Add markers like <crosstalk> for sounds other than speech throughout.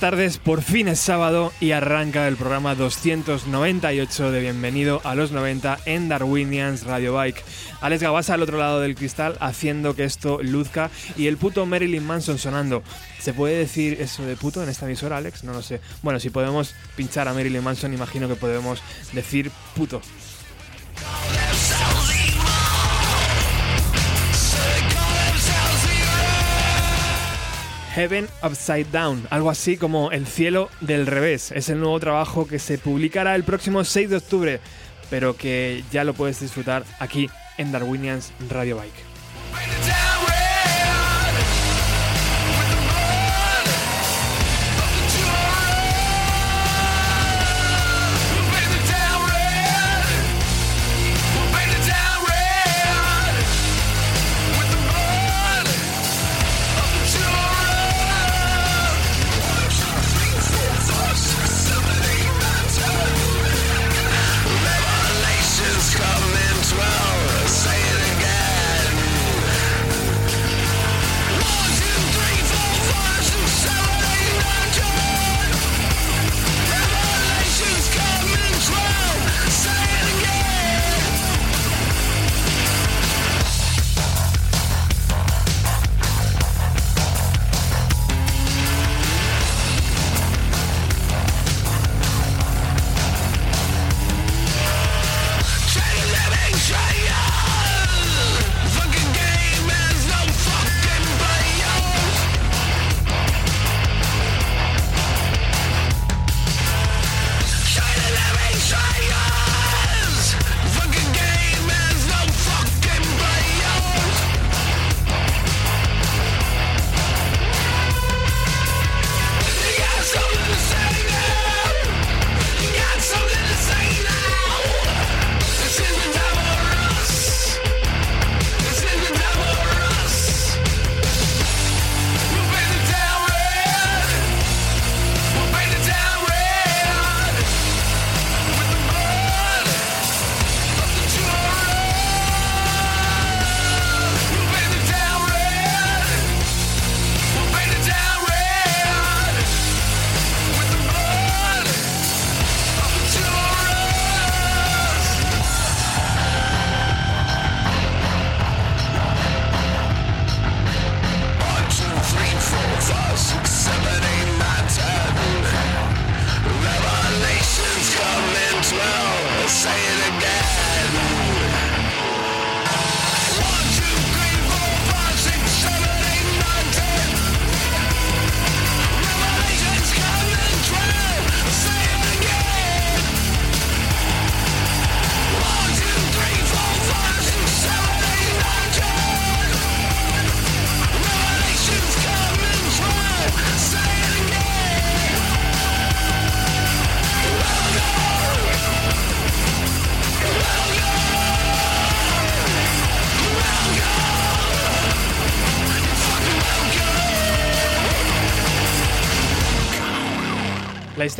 Tardes, por fin es sábado y arranca el programa 298 de Bienvenido a los 90 en Darwinians Radio Bike. Alex Gabasa al otro lado del cristal haciendo que esto luzca y el puto Marilyn Manson sonando. ¿Se puede decir eso de puto en esta emisora, Alex? No lo sé. Bueno, si podemos pinchar a Marilyn Manson, imagino que podemos decir puto. Heaven Upside Down, algo así como El cielo del revés. Es el nuevo trabajo que se publicará el próximo 6 de octubre, pero que ya lo puedes disfrutar aquí en Darwinians Radio Bike.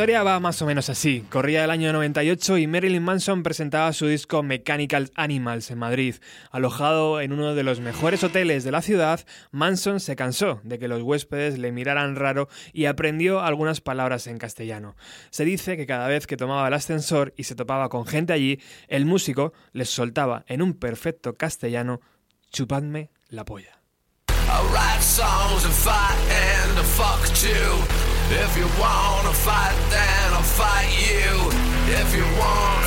Historia va más o menos así. Corría el año 98 y Marilyn Manson presentaba su disco Mechanical Animals en Madrid. Alojado en uno de los mejores hoteles de la ciudad, Manson se cansó de que los huéspedes le miraran raro y aprendió algunas palabras en castellano. Se dice que cada vez que tomaba el ascensor y se topaba con gente allí, el músico les soltaba en un perfecto castellano chupadme la polla. If you wanna fight, then I'll fight you. If you wanna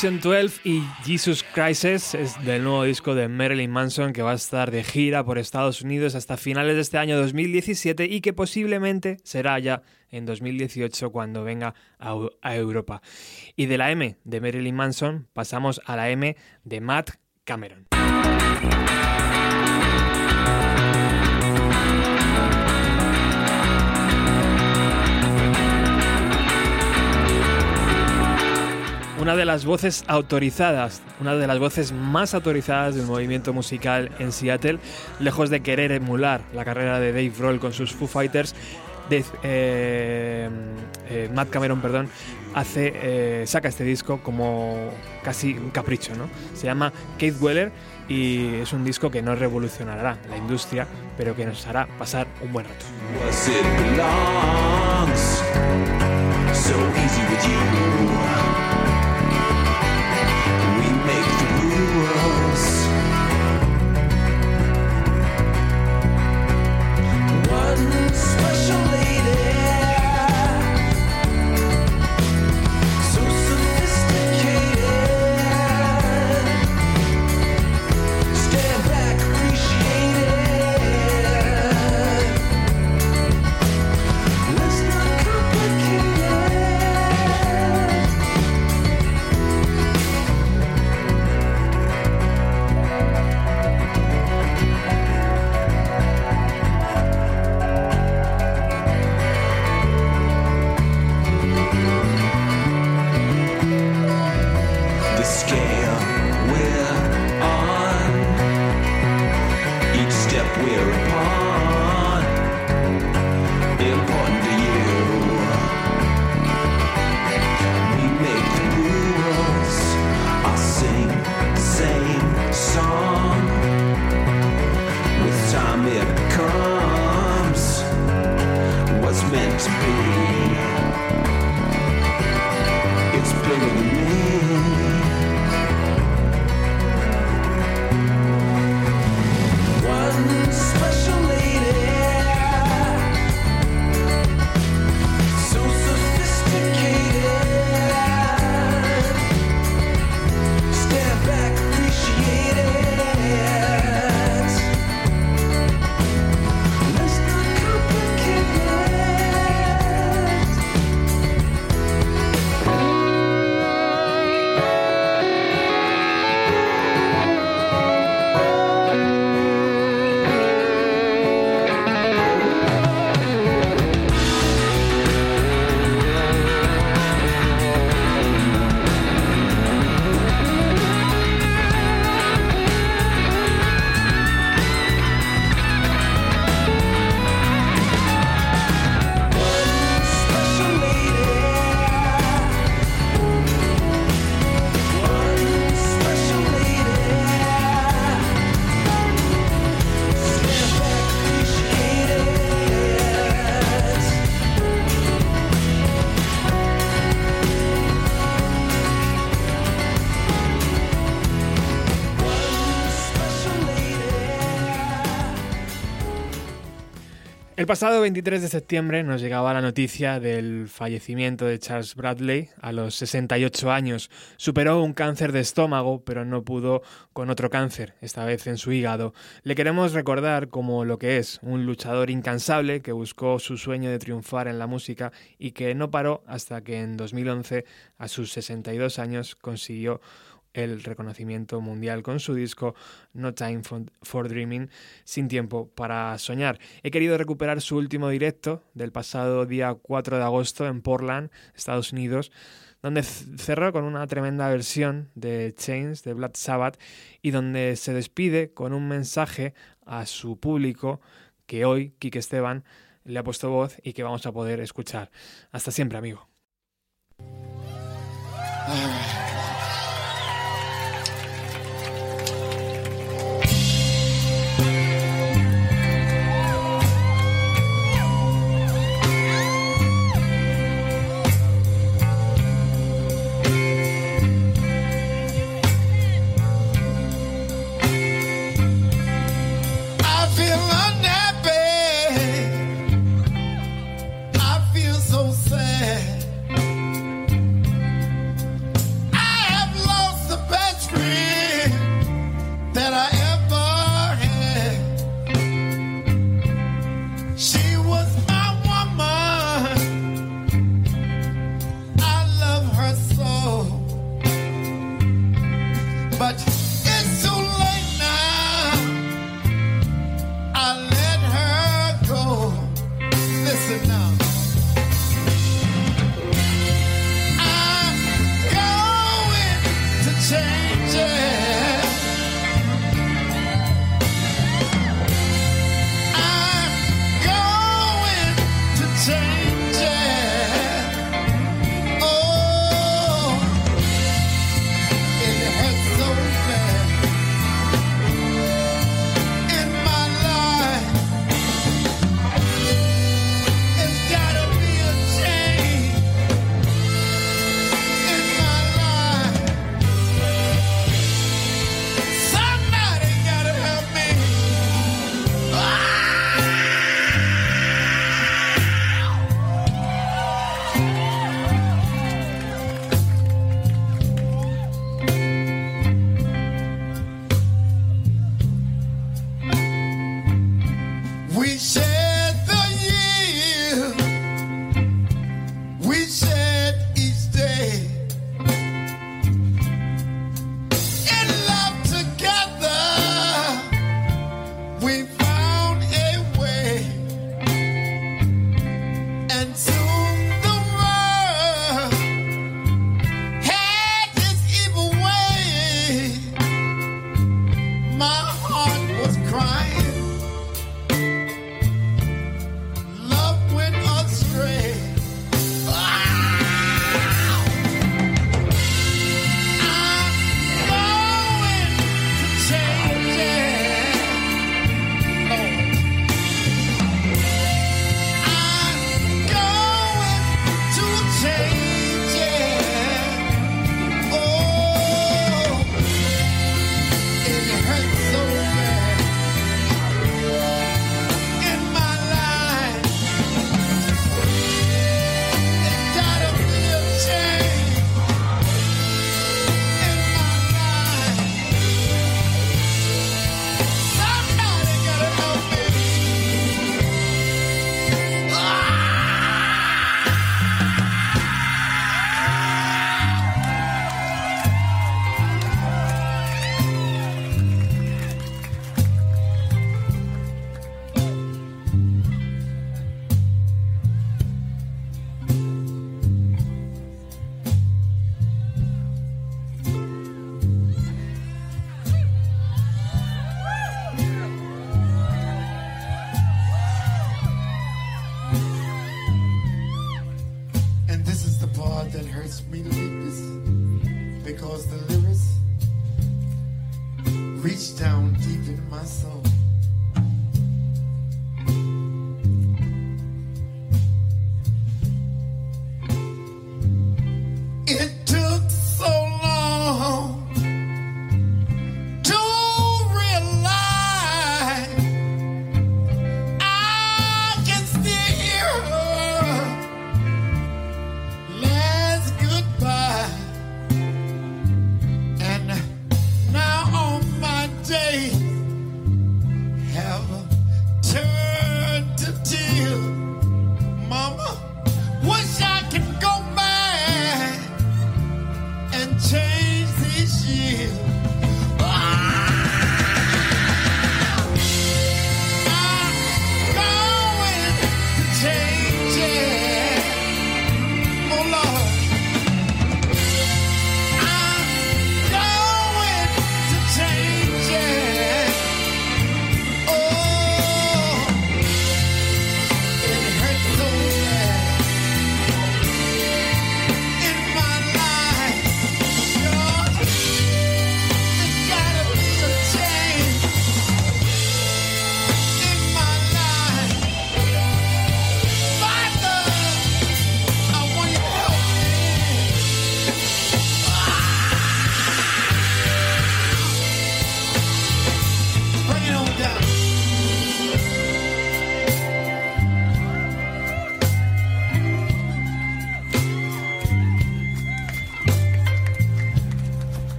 Revelation 12 y Jesus Crisis es del nuevo disco de Marilyn Manson que va a estar de gira por Estados Unidos hasta finales de este año 2017 y que posiblemente será ya en 2018 cuando venga a Europa. Y de la M de Marilyn Manson pasamos a la M de Matt Cameron. Una de las voces autorizadas, una de las voces más autorizadas del movimiento musical en Seattle, lejos de querer emular la carrera de Dave Roll con sus Foo Fighters, eh, eh, Matt Cameron, perdón, hace, eh, saca este disco como casi un capricho, ¿no? Se llama Kate Weller y es un disco que no revolucionará la industria, pero que nos hará pasar un buen rato. Pasado 23 de septiembre nos llegaba la noticia del fallecimiento de Charles Bradley a los 68 años. Superó un cáncer de estómago, pero no pudo con otro cáncer, esta vez en su hígado. Le queremos recordar como lo que es, un luchador incansable que buscó su sueño de triunfar en la música y que no paró hasta que en 2011, a sus 62 años, consiguió el reconocimiento mundial con su disco No Time for, Dreaming, Sin Tiempo para Soñar. He querido recuperar su último directo del pasado día 4 de agosto en Portland, Estados Unidos, donde cerró con una tremenda versión de Chains de Black Sabbath y donde se despide con un mensaje a su público que hoy Kike Esteban le ha puesto voz y que vamos a poder escuchar. Hasta siempre, amigo.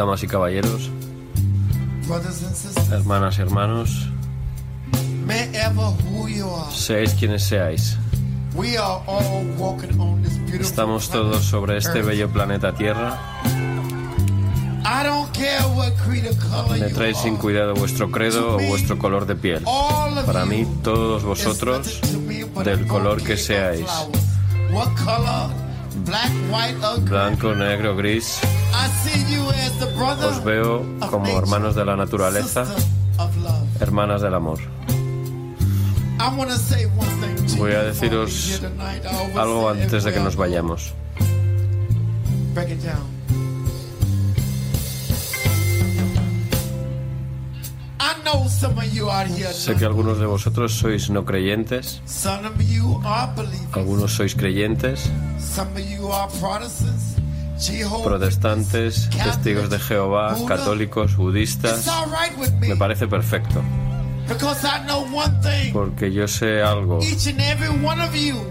Damas y caballeros, hermanas y hermanos, seáis quienes seáis, estamos todos sobre este bello planeta Tierra. Me traéis sin cuidado vuestro credo o vuestro color de piel. Para mí, todos vosotros, del color que seáis, blanco, negro, gris, os veo como hermanos de la naturaleza, hermanas del amor. Voy a deciros Algo antes de que nos vayamos. Sé que algunos de vosotros sois no creyentes, algunos sois creyentes, protestantes, testigos de Jehová, católicos, budistas. me parece perfecto, because I know one thing. porque yo sé algo.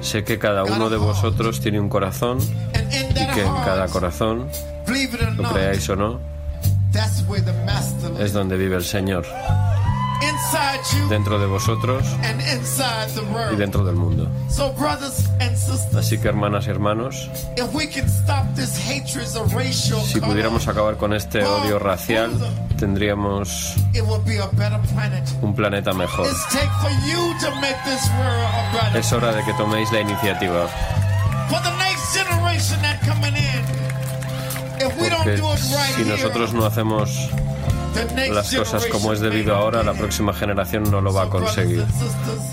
Sé que cada uno de vosotros tiene un corazón y que en cada corazón, lo creáis o no, es donde vive el Señor, dentro de vosotros y dentro del mundo. Así que hermanas y hermanos, si pudiéramos acabar con este odio racial, tendríamos un planeta mejor. Es hora de que toméis la iniciativa, porque si nosotros no hacemos las cosas como es debido ahora, la próxima generación no lo va a conseguir.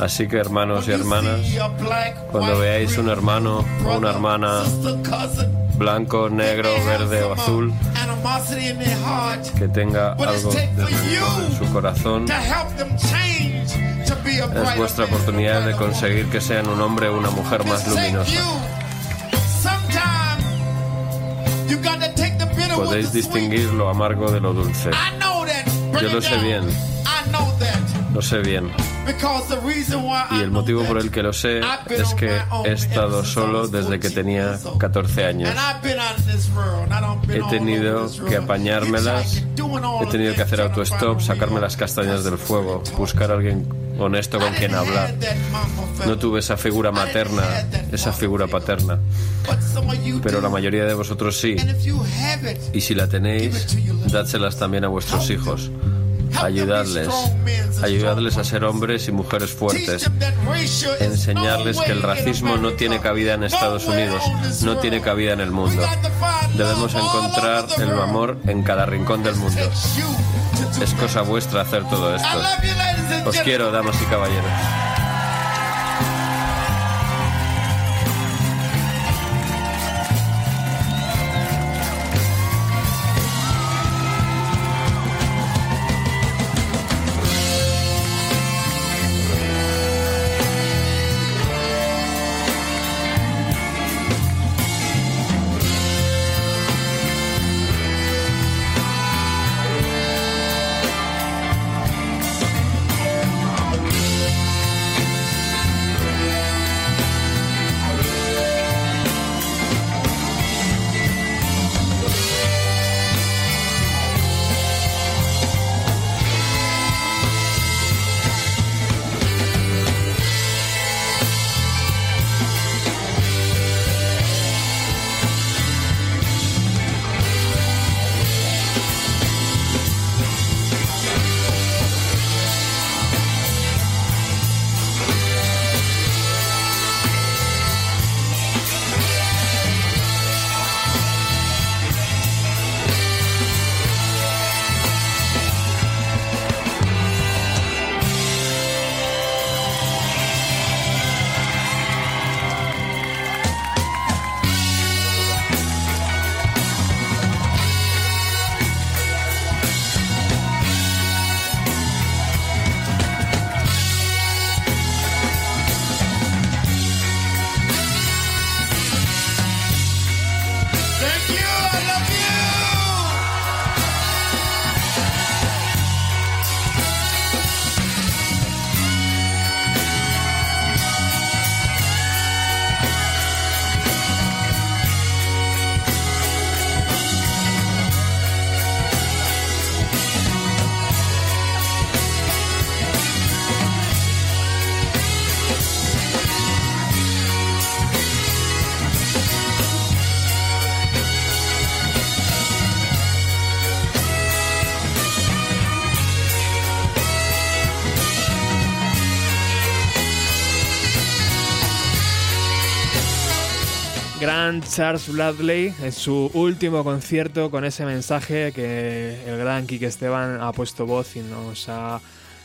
Así que hermanos y hermanas, cuando veáis un hermano o una hermana blanco, negro, verde o azul uh, heart que tenga algo de en su corazón, es vuestra oportunidad de conseguir que sean un hombre o una mujer más luminosa. Podéis distinguir lo amargo de lo dulce. Yo lo sé bien. Lo sé bien. Y el motivo por el que lo sé es que he estado solo desde que 14 tenía years old. 14 años. He tenido que apañármelas, he tenido que hacer autostop, sacarme las castañas del fuego, buscar a alguien honesto con quien hablar. No tuve esa figura materna, esa figura paterna, pero la mayoría de vosotros sí. Y si la tenéis, dádselas también a vuestros hijos. Ayudadles, ayudadles a ser hombres y mujeres fuertes. Enseñarles que el racismo no tiene cabida en Estados Unidos, no tiene cabida en el mundo. Debemos encontrar el amor en cada rincón del mundo. Es cosa vuestra hacer todo esto. Os quiero, damas y caballeros. Charles Bradley en su último concierto con ese mensaje que el gran Kike Esteban ha puesto voz y nos ha,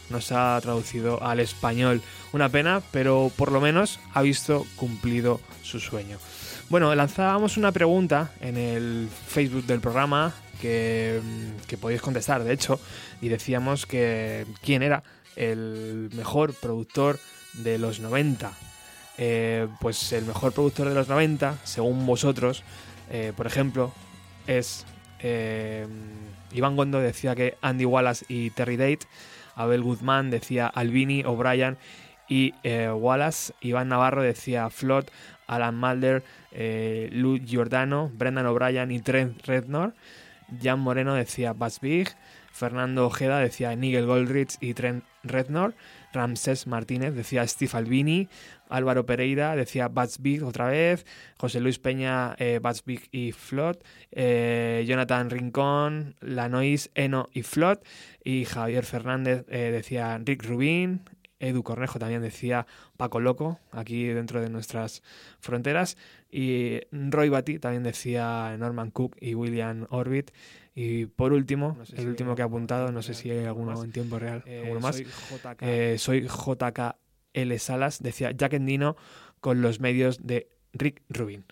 nos ha traducido al español. Una pena, pero por lo menos ha visto cumplido su sueño. Bueno, lanzábamos una pregunta en el Facebook del programa que, que podéis contestar, de hecho, y decíamos que quién era el mejor productor de los 90. Eh, pues el mejor productor de los 90, según vosotros, eh, por ejemplo, es eh, Iván Gondo decía que Andy Wallace y Terry Date, Abel Guzmán decía Albini, O'Brien y Wallace, Iván Navarro decía Flood, Alan Mulder, Lou Giordano, Brendan O'Brien y Trent Rednor, Jan Moreno decía Buzz Big, Fernando Ojeda decía Nigel Goldrich y Trent Rednor, Ramsés Martínez decía Steve Albini, Álvaro Pereira decía Bats Big otra vez, José Luis Peña eh, Bats Big y Flot, eh, Jonathan Rincón, Lanois, Eno y Flot, y Javier Fernández eh, decía Rick Rubin, Edu Cornejo también decía Paco Loco, aquí dentro de nuestras fronteras. Y Roy Batty también decía Norman Cook y William Orbit. Y por último, el último que he apuntado, no sé si hay alguno en tiempo real, alguno más. Soy JK, L. Salas, decía Jack Endino con los medios de Rick Rubin.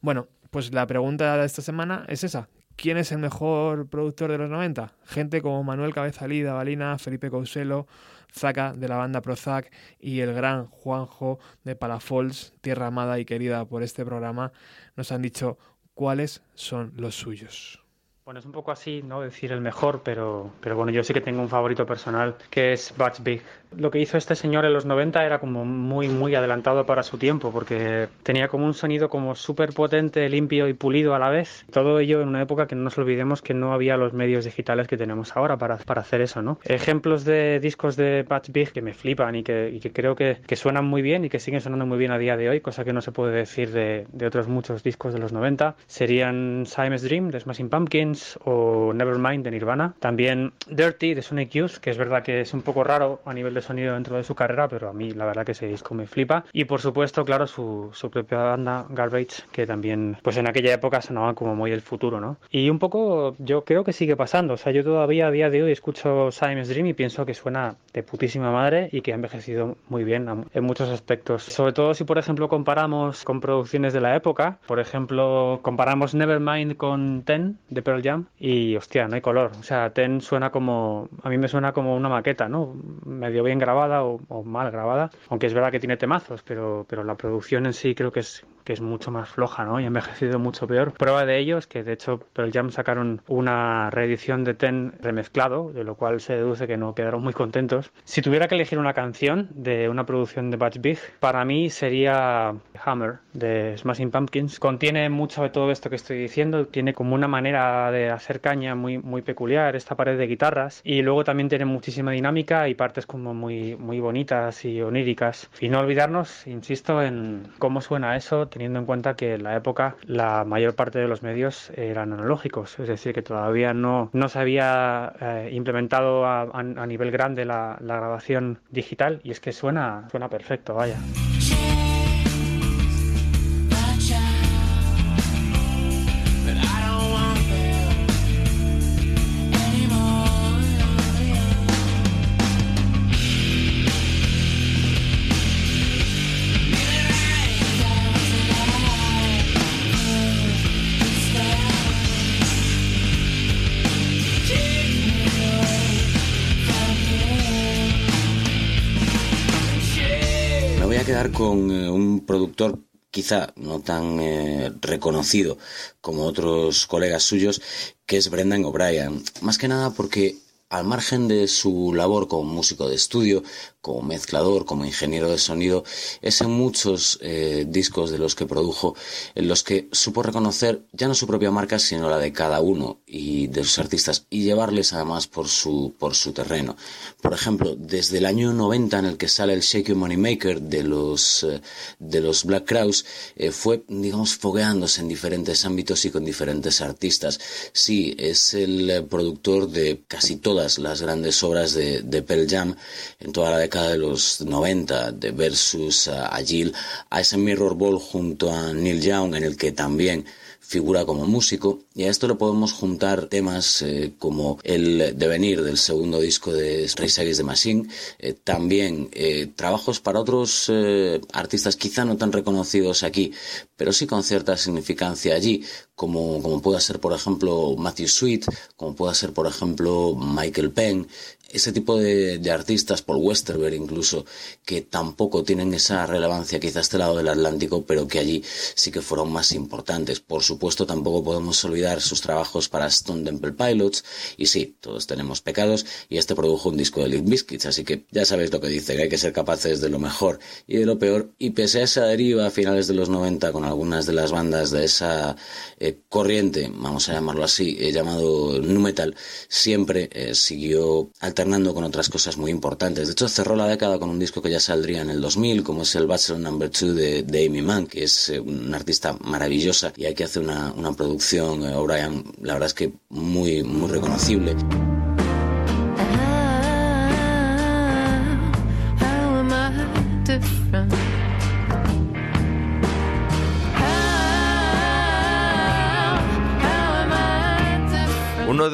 Bueno, pues la pregunta de esta semana es esa. ¿Quién es el mejor productor de los 90? Gente como Manuel Cabezalí, Balina, Felipe Couselo, Zaka de la banda Prozac y el gran Juanjo de Palafols, tierra amada y querida por este programa, nos han dicho cuáles son los suyos. Bueno, es un poco así, ¿no? Decir el mejor, pero, pero bueno, yo sí que tengo un favorito personal, que es Butch Big. Lo que hizo este señor en los 90 era como muy, muy adelantado para su tiempo, porque tenía como un sonido como súper potente, limpio y pulido a la vez. Todo ello en una época que no nos olvidemos que no había los medios digitales que tenemos ahora para, para hacer eso, ¿no? Ejemplos de discos de Butch Big que me flipan y que, y que creo que, que, suenan muy bien y que siguen sonando muy bien a día de hoy, cosa que no se puede decir de, de otros muchos discos de los 90, serían Simon's Dream de Smashing Pumpkins, o Nevermind de Nirvana. También Dirty de Sonic Youth, que es verdad que es un poco raro a nivel de sonido dentro de su carrera, pero a mí la verdad que ese disco me flipa. Y por supuesto, claro, su, su propia banda Garbage, que también pues en aquella época sonaba como muy el futuro, ¿no? Y un poco yo creo que sigue pasando. O sea, yo todavía a día de hoy escucho Simon's Dream y pienso que suena de putísima madre y que ha envejecido muy bien en muchos aspectos. Sobre todo si, por ejemplo, comparamos con producciones de la época. Por ejemplo, comparamos Nevermind con Ten de Pearl Jam y hostia, no hay color. O sea, Ten suena como, a mí me suena como una maqueta, ¿no? Medio bien grabada o, o mal grabada, aunque es verdad que tiene temazos, pero, pero la producción en sí creo que es, que es mucho más floja, ¿no? Y ha envejecido mucho peor. Prueba de ello es que de hecho Pearl Jam sacaron una reedición de Ten remezclado, de lo cual se deduce que no quedaron muy contentos. Si tuviera que elegir una canción de una producción de Batch Big, para mí sería Hammer de Smashing Pumpkins. Contiene mucho de todo esto que estoy diciendo, tiene como una manera de hacer caña muy, muy peculiar, esta pared de guitarras, y luego también tiene muchísima dinámica y partes como muy, muy bonitas y oníricas. Y no olvidarnos, insisto, en cómo suena eso teniendo en cuenta que en la época la mayor parte de los medios eran analógicos, es decir, que todavía no, no se había eh, implementado a, a, nivel grande la, la, grabación digital y es que suena, suena perfecto, vaya. Productor quizá no tan eh, reconocido como otros colegas suyos, que es Brendan O'Brien. Más que nada porque al margen de su labor como músico de estudio, como mezclador, como ingeniero de sonido, es en muchos eh, discos de los que produjo en los que supo reconocer ya no su propia marca, sino la de cada uno y de sus artistas y llevarles además por su, por su terreno. Por ejemplo, desde el año 90 en el que sale el Shake Your Money Maker de los, eh, de los Black Crowes, eh, fue, digamos, fogueándose en diferentes ámbitos y con diferentes artistas. Sí, es el productor de casi todo todas las grandes obras de, de Pearl Jam en toda la década de los 90, de Versus, a, Jill, a ese Mirror Ball junto a Neil Young, en el que también figura como músico y a esto le podemos juntar temas eh, como el devenir del segundo disco de Race Against the Machine, eh, también eh, trabajos para otros artistas quizá no tan reconocidos aquí, pero sí con cierta significancia allí, como, como pueda ser por ejemplo Matthew Sweet, como pueda ser por ejemplo Michael Penn, ese tipo de, artistas, Paul Westerberg incluso, que tampoco tienen esa relevancia quizá a este lado del Atlántico, pero que allí sí que fueron más importantes. Por supuesto, tampoco podemos olvidar sus trabajos para Stone Temple Pilots, y sí, todos tenemos pecados, y este produjo un disco de Limp Bizkit, así que ya sabéis lo que dice, que hay que ser capaces de lo mejor y de lo peor, y pese a esa deriva a finales de los 90 con algunas de las bandas de esa eh, corriente, vamos a llamarlo así, eh, llamado nu metal, siempre eh, siguió alternando con otras cosas muy importantes. De hecho, cerró la década con un disco que ya saldría en el 2000, como es el Bachelor Number 2 de, de, Amy Mann, que es eh, una artista maravillosa y aquí hace una, una producción, eh, O'Brien, la verdad es que muy, muy reconocible.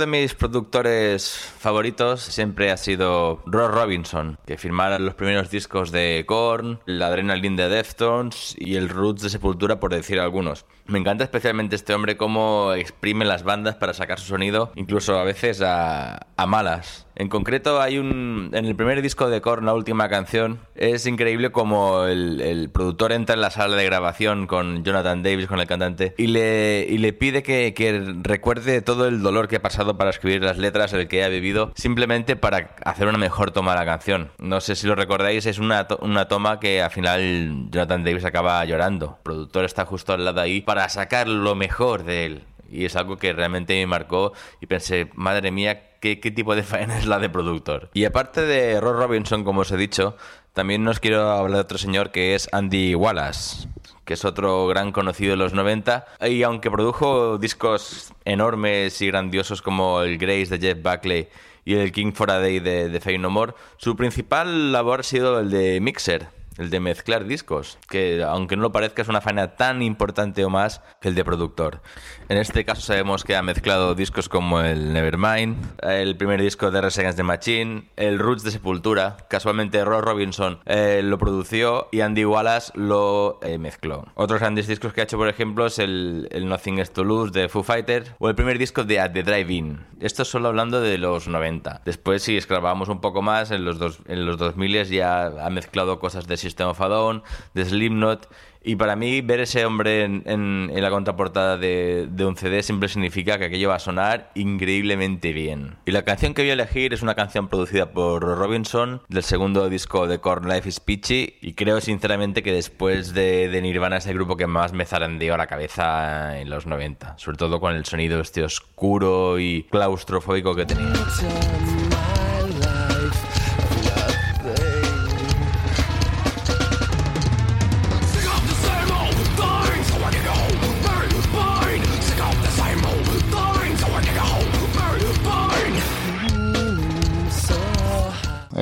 De mis productores favoritos siempre ha sido Ross Robinson, que firmara los primeros discos de Korn, el Adrenaline de Deftones y el Roots de Sepultura, por decir algunos. Me encanta especialmente este hombre cómo exprime las bandas para sacar su sonido, incluso a veces a, a malas. En concreto hay un... En el primer disco de Korn, la última canción, es increíble como el, el, productor entra en la sala de grabación con Jonathan Davis, con el cantante, y le, y le pide que, que recuerde todo el dolor que ha pasado para escribir las letras, el que ha vivido, simplemente para hacer una mejor toma de la canción. No sé si lo recordáis, es una, to una toma que al final Jonathan Davis acaba llorando. El productor está justo al lado ahí para sacar lo mejor de él. Y es algo que realmente me marcó y pensé, madre mía, ¿Qué, ¿qué, tipo de <laughs> faena es la de productor. Y aparte de Ross Robinson, como os he dicho, también os quiero hablar de otro señor que es Andy Wallace, que es otro gran conocido de los 90. Y aunque produjo discos enormes y grandiosos como el Grace de Jeff Buckley y el King for a Day de, de Fey No More, su principal labor ha sido el de mixer el de mezclar discos, que aunque no lo parezca es una faena tan importante o más que el de productor. En este caso sabemos que ha mezclado discos como el Nevermind, el primer disco de Res Against the Machine, el Roots de Sepultura, casualmente Ross Robinson eh, lo produció y Andy Wallace lo eh, mezcló. Otros grandes discos que ha hecho, por ejemplo, es el, el Nothing is to Lose de Foo Fighters o el primer disco de At the Drive-In. Esto solo hablando de los 90. Después, si esclavamos un poco más, en los, dos, en los 2000 ya ha mezclado cosas de System of a Down, de Slipknot. Y para mí, ver ese hombre en, la contraportada de, un CD siempre significa que aquello va a sonar increíblemente bien. Y la canción que voy a elegir es una canción producida por Robinson, del segundo disco de Korn Life is Peachy. Y creo sinceramente que después de, de Nirvana es el grupo que más me zarandeó la cabeza en los 90. Sobre todo con el sonido este oscuro y claustrofóbico que tenía.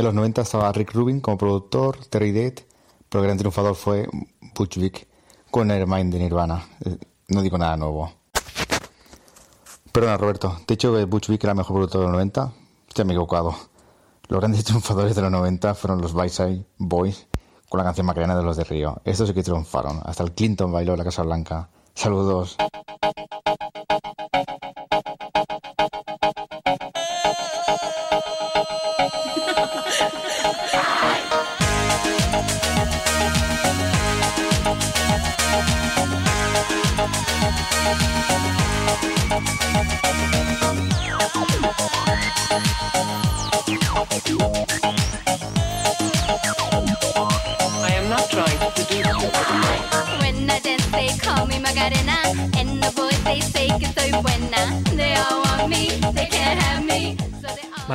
En los 90 estaba Rick Rubin como productor, Terry Date, pero el gran triunfador fue Butch Vig con Nevermind de Nirvana. No digo nada nuevo. Perdona, Roberto, te he que Butch Vig era el mejor productor de los 90. Ya me he equivocado. Los grandes <laughs> triunfadores de los 90 fueron los Byside Boys con la canción Macarena de los de Río. Estos sí que triunfaron. Hasta el Clinton bailó en la Casa Blanca. Saludos.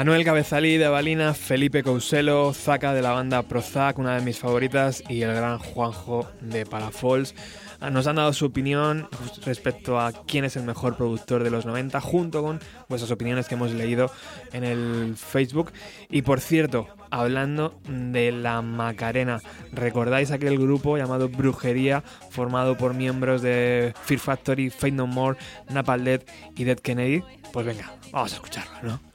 Manuel Cabezalí de Balina, Felipe Couselo, Zaca de la banda Prozac, una de mis favoritas, y el gran Juanjo de Palafols. Ah, Nos han dado su opinión respecto a quién es el mejor productor de los 90, junto con vuestras opiniones que hemos leído en el Facebook. Y por cierto, hablando de la Macarena, ¿recordáis aquel grupo llamado Brujería, formado por miembros de Fear Factory, Fate No More, Napalm Death y Dead Kennedy? Pues venga, vamos a escucharlo, ¿no?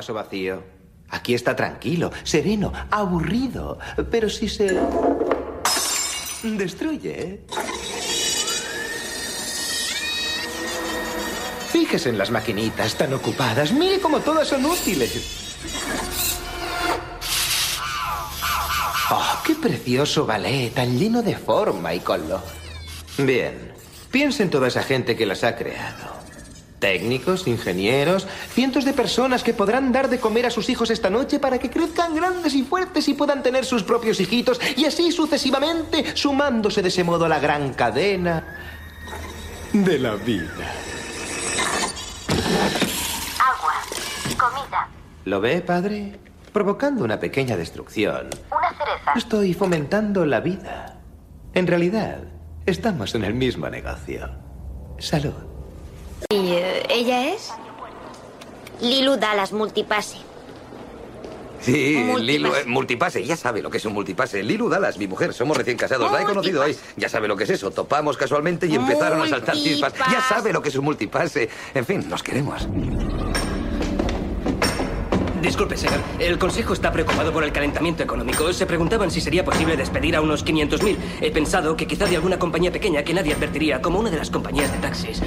vaso vacío. Aquí está tranquilo, sereno, aburrido. Pero si se... destruye... ¿eh? Fíjese en las maquinitas tan ocupadas. Mire cómo todas son útiles. Oh, qué precioso ballet, tan lleno de forma y color. Bien, piensa en toda esa gente que las ha creado. Técnicos, ingenieros, cientos de personas que podrán dar de comer a sus hijos esta noche para que crezcan grandes y fuertes y puedan tener sus propios hijitos y así sucesivamente, sumándose de ese modo a la gran cadena de la vida. Agua. Comida. ¿Lo ve, padre? Provocando una pequeña destrucción. Una cereza. Estoy fomentando la vida. En realidad, estamos en el mismo negocio. Salud. ¿Y eh, ella es? Lilu Dallas Multipase. Sí, Multipase. Lilu, eh, multipase, ya sabe lo que es un multipase. Lilu Dallas, mi mujer, somos recién casados, la he conocido hoy. Ya sabe lo que es eso, topamos casualmente y empezaron a saltar chispas. Ya Multipase. sabe lo que es un multipase. En fin, nos queremos. Disculpe, señor. El Consejo está preocupado por el calentamiento económico. Se preguntaban si sería posible despedir a unos 500.000. He pensado que quizá de alguna compañía pequeña que nadie advertiría, como una de las compañías de taxis.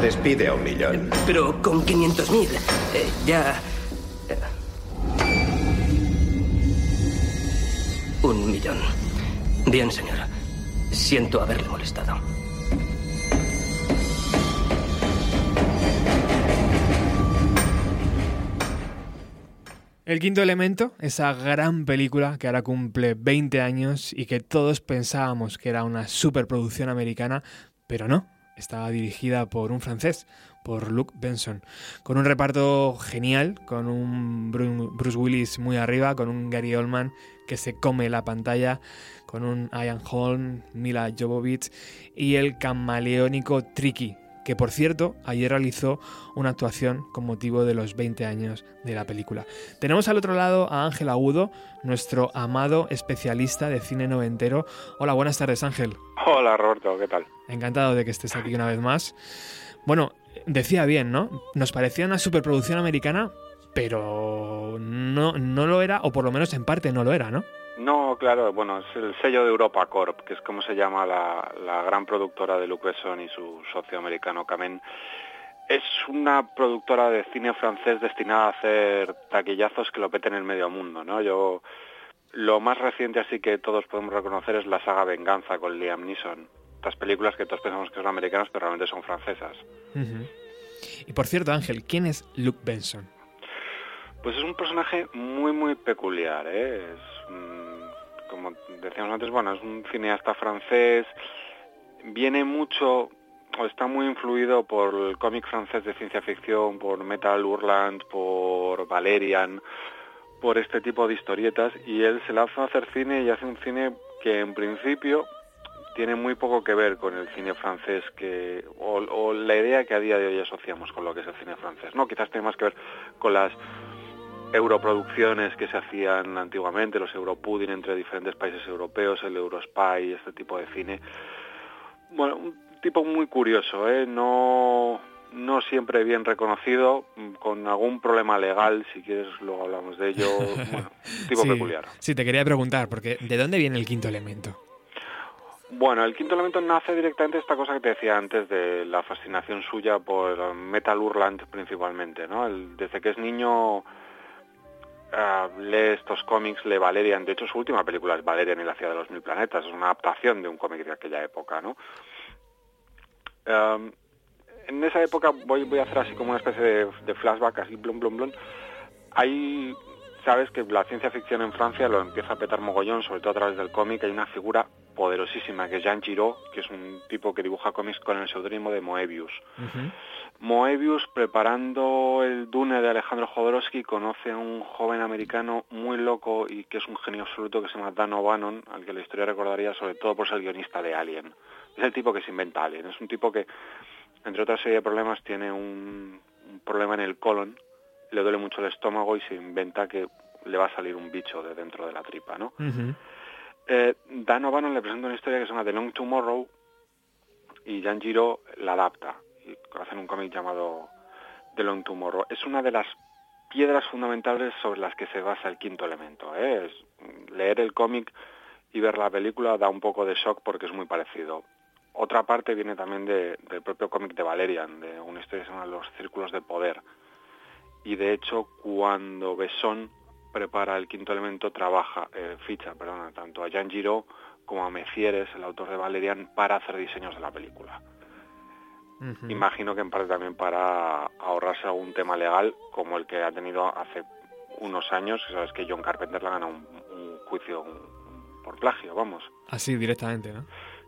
Despide a un millón. Pero con 500.000. eh, ya. eh. Un millón. Bien, señor. Siento haberle molestado. El quinto elemento, esa gran película que ahora cumple 20 años y que todos pensábamos que era una superproducción americana, pero no, estaba dirigida por un francés, por Luc Benson, con un reparto genial, con un Bru- Bruce Willis muy arriba, con un Gary Oldman que se come la pantalla, con un Ian Holm, Mila Jovovich y el camaleónico Tricky, que por cierto ayer realizó una actuación con motivo de los 20 años de la película. Tenemos al otro lado a Ángel Agudo, nuestro amado especialista de cine noventero. Hola, buenas tardes Ángel. Hola Roberto, ¿qué tal? Encantado de que estés aquí una vez más. Bueno, decía bien, ¿no? Nos parecía una superproducción americana, pero no, no lo era, o por lo menos en parte no lo era, ¿no? No, claro, bueno, es el sello de Europa Corp, que es como se llama la, la gran productora de Luc Besson y su socio americano Kamen. Es una productora de cine francés destinada a hacer taquillazos que lo peten en el medio mundo, ¿no? Yo lo más reciente así que todos podemos reconocer es la saga Venganza con Liam Neeson. Estas películas que todos pensamos que son americanas, pero realmente son francesas. Y por cierto, Ángel, ¿quién es Luke Benson? Pues es un personaje muy, muy peculiar, ¿eh? Es, como decíamos antes, bueno, es un cineasta francés, viene mucho, o está muy influido por el cómic francés de ciencia ficción, por Metal Hurlant, por Valerian, por este tipo de historietas, y él se lanza a hacer cine y hace un cine que en principio tiene muy poco que ver con el cine francés que o, o la idea que a día de hoy asociamos con lo que es el cine francés no quizás tiene más que ver con las europroducciones que se hacían antiguamente los europudding entre diferentes países europeos el Eurospy este tipo de cine bueno un tipo muy curioso ¿eh? no no siempre bien reconocido con algún problema legal si quieres luego hablamos de ello <laughs> bueno un tipo sí, peculiar Sí, te quería preguntar, porque ¿de dónde viene el quinto elemento? Bueno, el quinto elemento nace directamente de esta cosa que te decía antes de la fascinación suya por Metal Hurlant principalmente, ¿no? El- desde que es niño ah, lee estos cómics, lee Valerian, de hecho su última película es Valerian y la ciudad de los mil planetas, es una adaptación de un cómic de aquella época, ¿no? Am, en esa época voy, a hacer así como una especie de, de flashback, así blum blum blum. Hay, sabes que la ciencia ficción en Francia lo empieza a petar mogollón, sobre todo a través del cómic, hay una figura poderosísima que es Jean Giraud, que es un tipo que dibuja cómics con el seudónimo de Moebius. Moebius, preparando el Dune de Alejandro Jodorowsky, conoce a un joven americano muy loco y que es un genio absoluto que se llama Dan O'Bannon, al que la historia recordaría sobre todo por ser guionista de Alien. Es el tipo que se inventa Alien, es un tipo que, entre otra serie de problemas, tiene un, un problema en el colon, le duele mucho el estómago y se inventa que le va a salir un bicho de dentro de la tripa, ¿no? Eh, Dan O'Bannon le presenta una historia que se llama The Long Tomorrow y Jan Giro la adapta hacen un cómic llamado The Long Tomorrow. Es una de las piedras fundamentales sobre las que se basa el quinto elemento. ¿eh? Es- leer el cómic y ver la película da un poco de shock porque es muy parecido. Otra parte viene también de- del propio cómic de Valerian, de una historia que se llama Los Círculos de Poder. Y de hecho, cuando Besson prepara el quinto elemento, trabaja, eh, ficha, perdona, tanto a Jean Giraud como a Mecieres, el autor de Valerian, para hacer diseños de la película. Imagino que en parte también para ahorrarse algún tema legal, como el que ha tenido hace unos años, que sabes que John Carpenter le ha ganado un, un juicio un- por plagio, vamos. Así directamente, ¿no?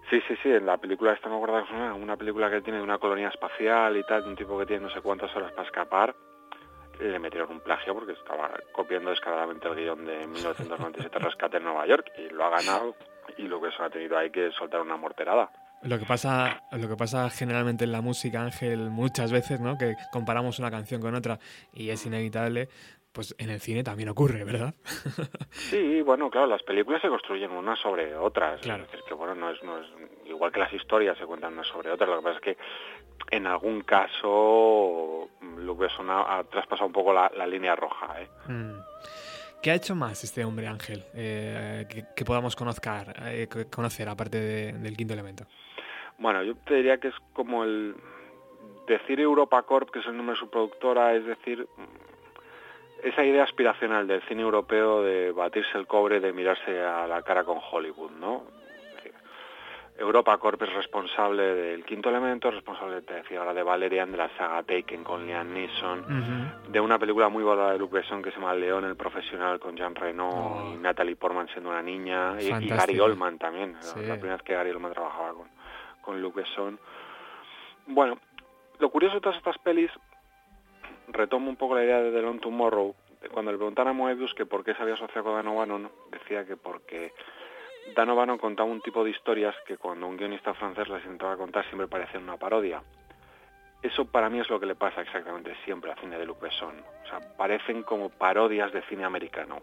Sí, sí, sí, en la película esta me acuerdo que una, una película que tiene de una colonia espacial y tal, de un tipo que tiene no sé cuántas horas para escapar, le metieron un plagio porque estaba copiando descaradamente el guion de 1997 <laughs> Rescate en Nueva York y lo ha ganado y lo que eso ha tenido ahí que soltar una morterada. Lo que pasa, lo que pasa generalmente en la música, Ángel, muchas veces, ¿no? Que comparamos una canción con otra y es inevitable, pues en el cine también ocurre, ¿verdad? <laughs> Sí, bueno, claro, las películas se construyen unas sobre otras. Claro. Es que, bueno, no es, no es igual que las historias se cuentan unas sobre otras. Lo que pasa es que en algún caso Luc Besson ha, ha traspasado un poco la, la línea roja. ¿eh? Mm. ¿Qué ha hecho más este hombre, Ángel, eh, que, que podamos conocer, eh, conocer aparte de- del quinto elemento? Bueno, yo te diría que es como el decir Europa Corp, que es el nombre de su productora, es decir, esa idea aspiracional del cine europeo de batirse el cobre, de mirarse a la cara con Hollywood, ¿no? Europa Corp es responsable del quinto elemento, responsable, te decía ahora, de Valerian, de la saga Taken con Liam Neeson, de una película muy volada de Luc Besson que se llama León el profesional con Jean Reno y Natalie Portman siendo una niña y- y, Gary. Oldman también, Sí. la primera vez que Gary Oldman trabajaba con, con Luc Besson. Bueno, lo curioso de todas estas pelis, retomo un poco la idea de The Long Tomorrow, cuando le preguntaron a Moebius que por qué se había asociado con Dan O'Bannon, decía que porque Dan O'Bannon contaba un tipo de historias que cuando un guionista francés las intentaba contar siempre parecían una parodia. Eso para mí es lo que le pasa exactamente siempre al cine de Luc Besson. O sea, parecen como parodias de cine americano.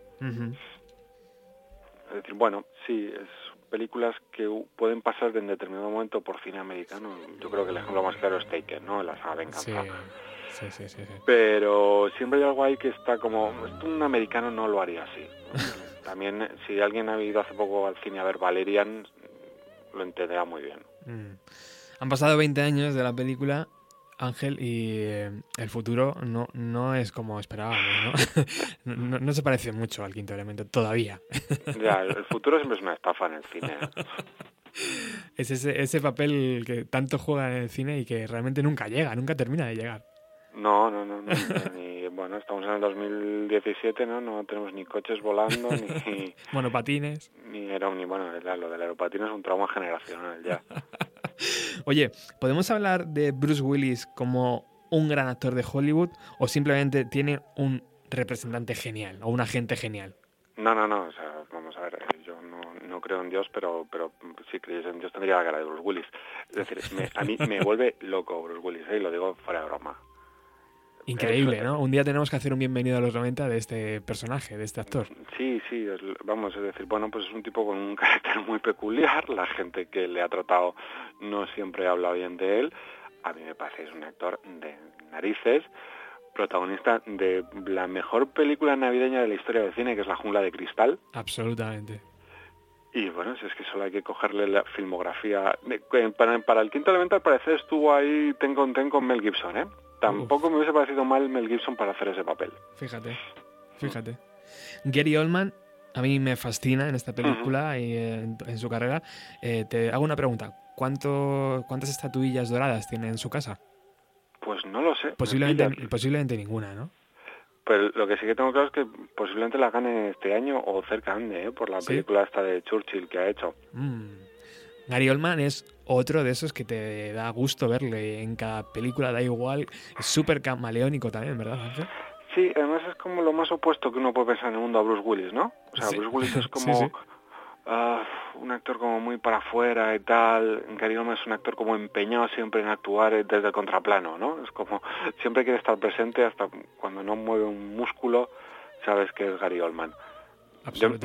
Es decir, bueno, sí, es películas que pueden pasar en determinado momento por cine americano. Yo creo que el ejemplo más claro es Taken, ¿no? La saga Venganza. Sí, sí, sí. Pero siempre hay algo ahí que está como, un americano no lo haría así. <laughs> También, eh, si alguien ha ido hace poco al cine a ver Valerian, lo entenderá muy bien. Mm. Han pasado 20 años de la película, Ángel, y eh, el futuro no, no es como esperábamos, ¿no? <laughs> no, no se parece mucho al quinto elemento, todavía. <laughs> Ya, el futuro siempre es una estafa en el cine. <laughs> es ese, ese papel que tanto juega en el cine y que realmente nunca llega, nunca termina de llegar. No, no, no, no. ni- bueno, estamos en el 2017, ¿no? No tenemos ni coches volando, ni, Monopatines. ni ni bueno, lo del aeropatín es un trauma generacional ya. <laughs> Oye, ¿podemos hablar de Bruce Willis como un gran actor de Hollywood o simplemente tiene un representante genial o un agente genial? No, no, no, o sea, vamos a ver, eh, yo no, no creo en Dios, pero, pero si creyese en Dios tendría la cara de Bruce Willis. Es decir, a mí me vuelve loco Bruce Willis, ¿eh? y lo digo fuera de broma. Increíble, ¿no? Un día tenemos que hacer un bienvenido a los 90 de este personaje, de este actor. Sí, sí, vamos, es decir, bueno, pues es un tipo con un <laughs> carácter muy peculiar, la gente que le ha tratado no siempre habla bien de él, a mí me parece que es un actor de narices, protagonista de la mejor película navideña de la historia del cine, que es La jungla de cristal, Absolutamente. y bueno, si es que solo hay que cogerle la filmografía. Para, para el quinto elemento, al parecer, estuvo ahí ten con ten con Mel Gibson, ¿eh? Tampoco me hubiese parecido mal Mel Gibson para hacer ese papel. Fíjate, fíjate. Gary Oldman a mí me fascina en esta película y en, en su carrera. Eh, te hago una pregunta. ¿Cuánto, ¿Cuántas estatuillas doradas tiene en su casa? Pues no lo sé. me Posiblemente, pillas. posiblemente ninguna, ¿no? Pero lo que sí que tengo claro es que posiblemente la gane este año o cerca ande, ¿eh? por la ¿Sí? película esta de Churchill que ha hecho. Mm. Gary Oldman es otro de esos que te da gusto verle en cada película, da igual. Es súper camaleónico también, ¿verdad? Sí, además es como lo más opuesto que uno puede pensar en el mundo a Bruce Willis, ¿no? O sea, Sí. Bruce Willis es <laughs> como sí. ah, un actor como muy para afuera y tal. Gary Oldman es un actor como empeñado siempre en actuar desde el contraplano, ¿no? Es como siempre quiere estar presente hasta cuando no mueve un músculo, sabes que es Gary Oldman.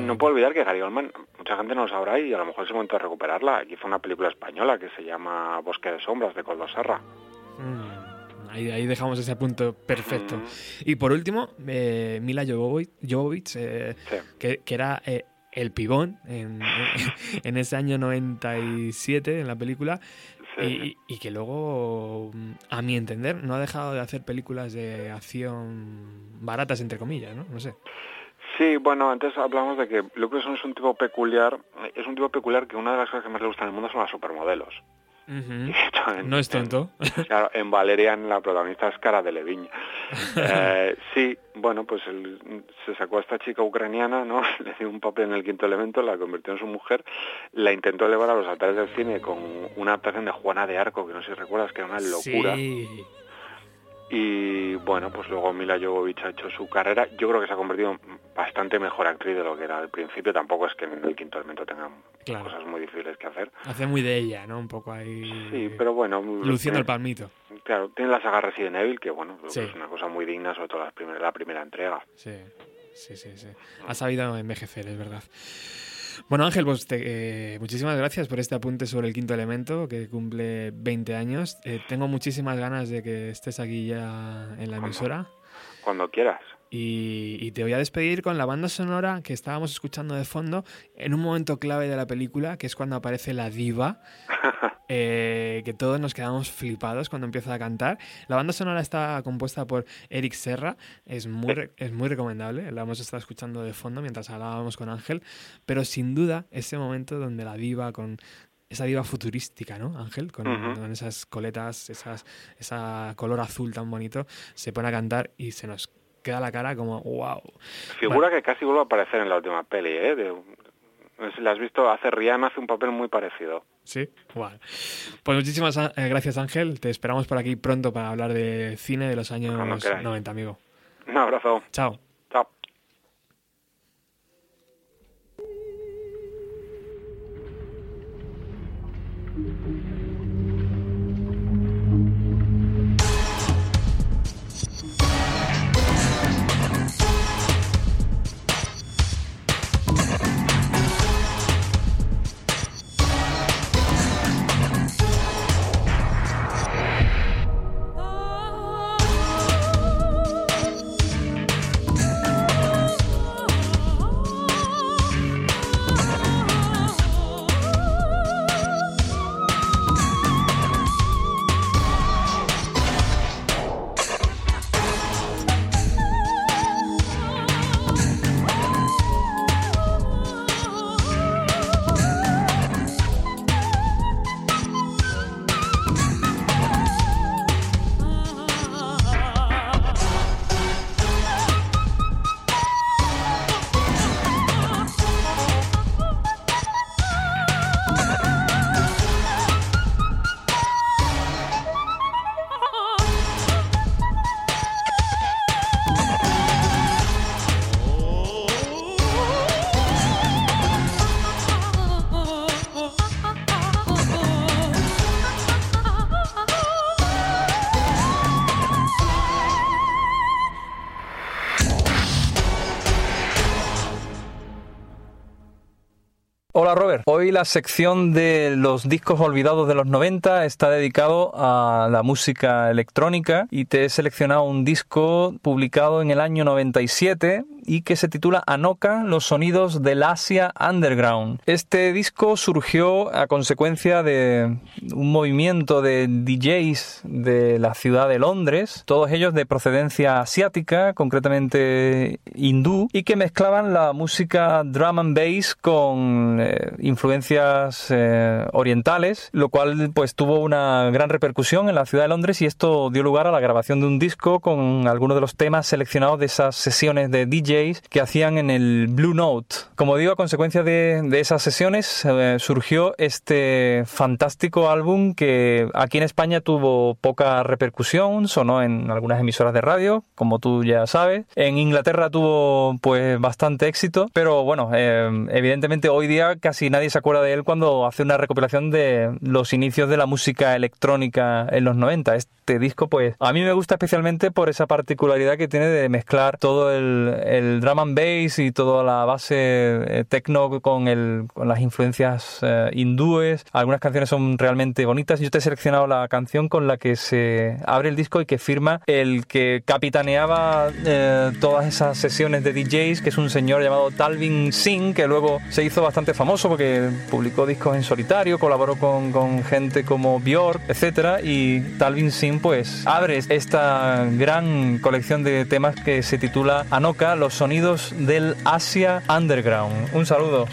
No puedo olvidar que Gary Oldman, mucha gente no lo sabrá y a lo mejor es el momento de recuperarla. Aquí fue una película española que se llama Bosque de Sombras de Coldo Serra. Mm, Ahí, ahí dejamos ese punto perfecto. Y por último, eh, Mila Jovovich, eh, que, que era eh, el pibón en, <laughs> en ese año 97 en la película. Y, y que luego, mm, a mi entender, no ha dejado de hacer películas de acción baratas, entre comillas, ¿no? No sé. Sí, bueno, antes hablamos de que Luke Besson es un tipo peculiar, es un tipo peculiar que una de las cosas que más le gustan en el mundo son las supermodelos. <laughs> En- No es tonto. <laughs> Claro, en Valerian la protagonista es Cara de Leviñ. <laughs> Eh, sí, bueno, pues él se sacó a esta chica ucraniana, ¿no? Le dio un papel en el quinto elemento, la convirtió en su mujer, la intentó elevar a los altares del cine con una adaptación de Juana de Arco, que no sé si recuerdas, que era una locura. Sí. Y bueno, pues luego Mila Jovovich ha hecho su carrera. Yo creo que se ha convertido en bastante mejor actriz de lo que era al principio. Tampoco es que en el quinto elemento tengan Claro. cosas muy difíciles que hacer. Hace muy de ella, ¿no? Un poco ahí. Sí, pero bueno. Luciendo el palmito. Claro, tiene la saga Resident Evil, que bueno, que Sí. es una cosa muy digna, sobre todo las primer- la primera entrega. Sí, sí, sí, sí. Ha sabido envejecer, es verdad. Bueno, Ángel, pues te- eh, muchísimas gracias por este apunte sobre el quinto elemento que cumple 20 años. Eh, tengo muchísimas ganas de que estés aquí ya en la emisora. Cuando quieras. Y, y te voy a despedir con la banda sonora que estábamos escuchando de fondo en un momento clave de la película, que es cuando aparece la diva. <laughs> eh, que todos nos quedamos flipados cuando empieza a cantar. La banda sonora está compuesta por Eric Serra, es muy, es muy recomendable, la hemos estado escuchando de fondo mientras hablábamos con Ángel, pero sin duda ese momento donde la diva con esa diva futurística, ¿no, Ángel? Con esas coletas, esas, esa color azul tan bonito, se pone a cantar y se nos queda la cara como, wow. Figura que casi vuelve a aparecer en la última peli, ¿eh? De- si la has visto, hace Rihanna, hace un papel muy parecido. Sí, guau. Pues muchísimas eh, gracias, Ángel. Te esperamos por aquí pronto para hablar de cine de los años Cuando queráis. 90, amigo. Un abrazo. Chao. Hoy la sección de los discos olvidados de los 90 está dedicado a la música electrónica y te he seleccionado un disco publicado en el año 97 y que se titula Anoka, los sonidos del Asia Underground. Este disco surgió a consecuencia de un movimiento de DJs de la ciudad de Londres, todos ellos de procedencia asiática, concretamente hindú, y que mezclaban la música drum and bass con eh, influencias eh, orientales, lo cual pues tuvo una gran repercusión en la ciudad de Londres y esto dio lugar a la grabación de un disco con algunos de los temas seleccionados de esas sesiones de DJs que hacían en el Blue Note. Como digo, a consecuencia de, de esas sesiones eh, surgió este fantástico álbum que aquí en España tuvo poca repercusión, sonó en algunas emisoras de radio, como tú ya sabes. En Inglaterra tuvo pues bastante éxito, pero bueno, eh, evidentemente hoy día casi nadie se acuerda de él cuando hace una recopilación de los inicios de la música electrónica en los 90. Este disco pues a mí me gusta especialmente por esa particularidad que tiene de mezclar todo el, el drum and bass y toda la base eh, techno con, el, con las influencias eh, hindúes. Algunas canciones son realmente bonitas. Yo te he seleccionado la canción con la que se abre el disco y que firma el que capitaneaba eh, todas esas sesiones de DJs, que es un señor llamado Talvin Singh, que luego se hizo bastante famoso porque publicó discos en solitario, colaboró con, gente como Björk, etcétera, y Talvin Singh pues abre esta gran colección de temas que se titula Anoka, los sonidos del Asia Underground. Un saludo.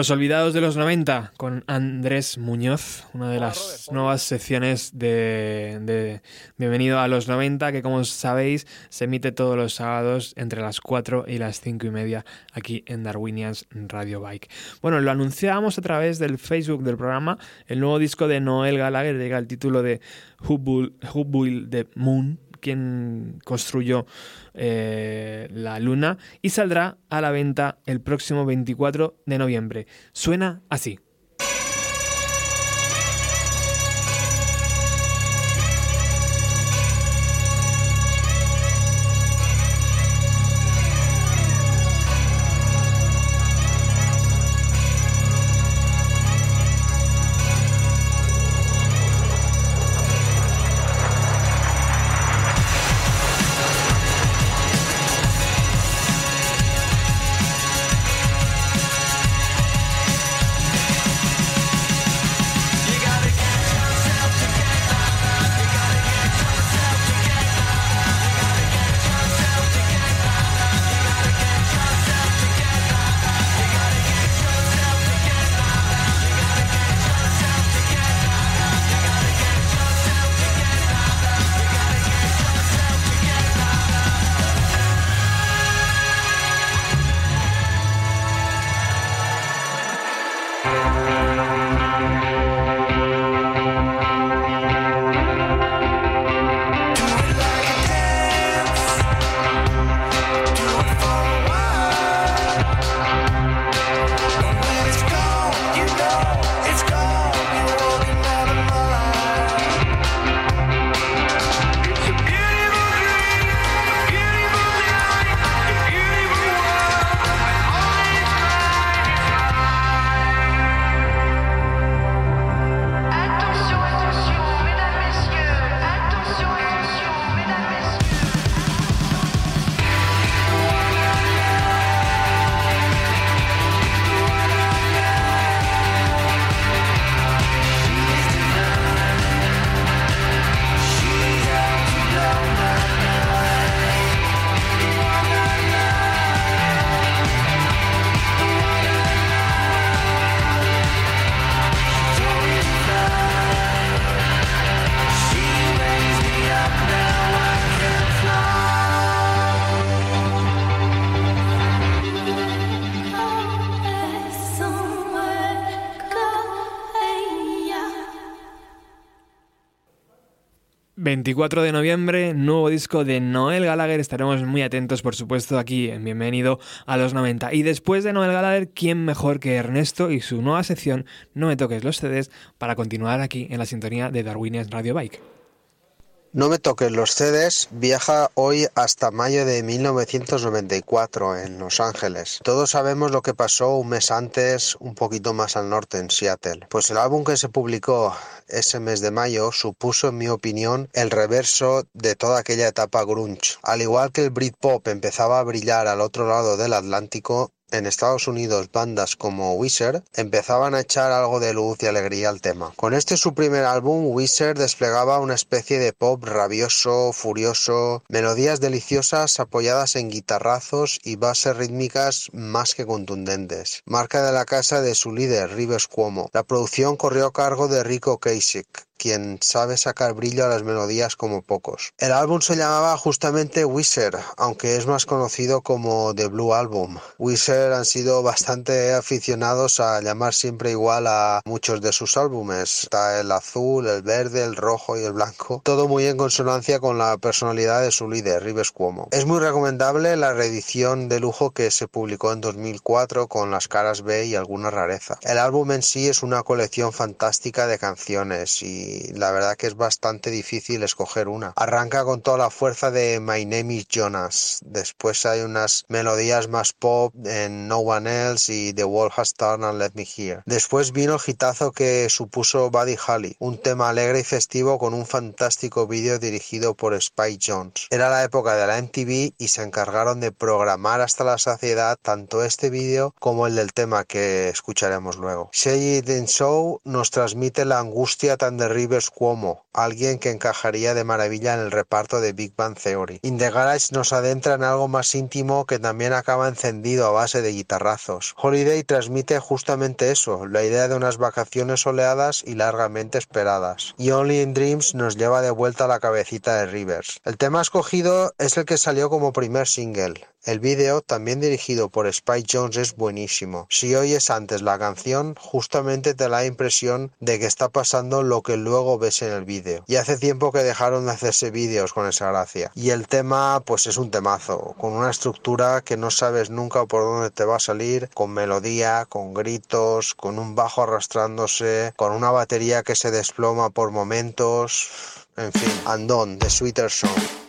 Los olvidados de los 90 con Andrés Muñoz, una de las nuevas secciones de, de Bienvenido a los 90 que como sabéis se emite todos los sábados entre las 4 y las 5 y media aquí en Darwinians Radio Bike. Bueno, lo anunciábamos a través del Facebook del programa, el nuevo disco de Noel Gallagher llega el título de Who Built the Moon, quien construyó eh, la luna y saldrá a la venta el próximo 24 de noviembre. Suena así. 24 de noviembre, nuevo disco de Noel Gallagher. Estaremos muy atentos, por supuesto, aquí en Bienvenido a los 90. Y después de Noel Gallagher, ¿quién mejor que Ernesto y su nueva sección No me toques los CDs para continuar aquí en la sintonía de Darwinian Radio Bike? No me toques los CDs viaja hoy hasta mayo de 1994 en Los Ángeles. Todos sabemos lo que pasó un mes antes, un poquito más al norte, en Seattle. Pues el álbum que se publicó ese mes de mayo supuso, en mi opinión, el reverso de toda aquella etapa grunge. Al igual que el Britpop empezaba a brillar al otro lado del Atlántico, en Estados Unidos bandas como Wizard empezaban a echar algo de luz y alegría al tema. Con este su primer álbum, Wizard desplegaba una especie de pop rabioso, furioso, melodías deliciosas apoyadas en guitarrazos y bases rítmicas más que contundentes. Marca de la casa de su líder, Rivers Cuomo. La producción corrió a cargo de Rico Kasich quien sabe sacar brillo a las melodías como pocos. El álbum se llamaba justamente Wizard, aunque es más conocido como The Blue Album. Wizard han sido bastante aficionados a llamar siempre igual a muchos de sus álbumes. Está el azul, el verde, el rojo y el blanco, todo muy en consonancia con la personalidad de su líder, Rivers Cuomo. Es muy recomendable la reedición de lujo que se publicó en 2004 con las caras B y alguna rareza. El álbum en sí es una colección fantástica de canciones y la verdad que es bastante difícil escoger una. Arranca con toda la fuerza de My Name is Jonas. Después hay unas melodías más pop en No One Else y The World Has Turned and Let Me Hear. Después vino el hitazo que supuso Buddy Holly, un tema alegre y festivo con un fantástico vídeo dirigido por Spike Jones. Era la época de la MTV y se encargaron de programar hasta la saciedad tanto este vídeo como el del tema que escucharemos luego. In Show nos transmite la angustia tan terrible Rivers Cuomo, alguien que encajaría de maravilla en el reparto de Big Bang Theory. In the nos adentra en algo más íntimo que también acaba encendido a base de guitarrazos. Holiday transmite justamente eso, la idea de unas vacaciones soleadas y largamente esperadas. Y Only in Dreams nos lleva de vuelta a la cabecita de Rivers. El tema escogido es el que salió como primer single. El vídeo, también dirigido por Spike Jones, es buenísimo. Si oyes antes la canción, justamente te da la impresión de que está pasando lo que luego ves en el vídeo. Y hace tiempo que dejaron de hacerse vídeos con esa gracia. Y el tema, pues es un temazo, con una estructura que no sabes nunca por dónde te va a salir, con melodía, con gritos, con un bajo arrastrándose, con una batería que se desploma por momentos. En fin, Andón, de Sweeter Song.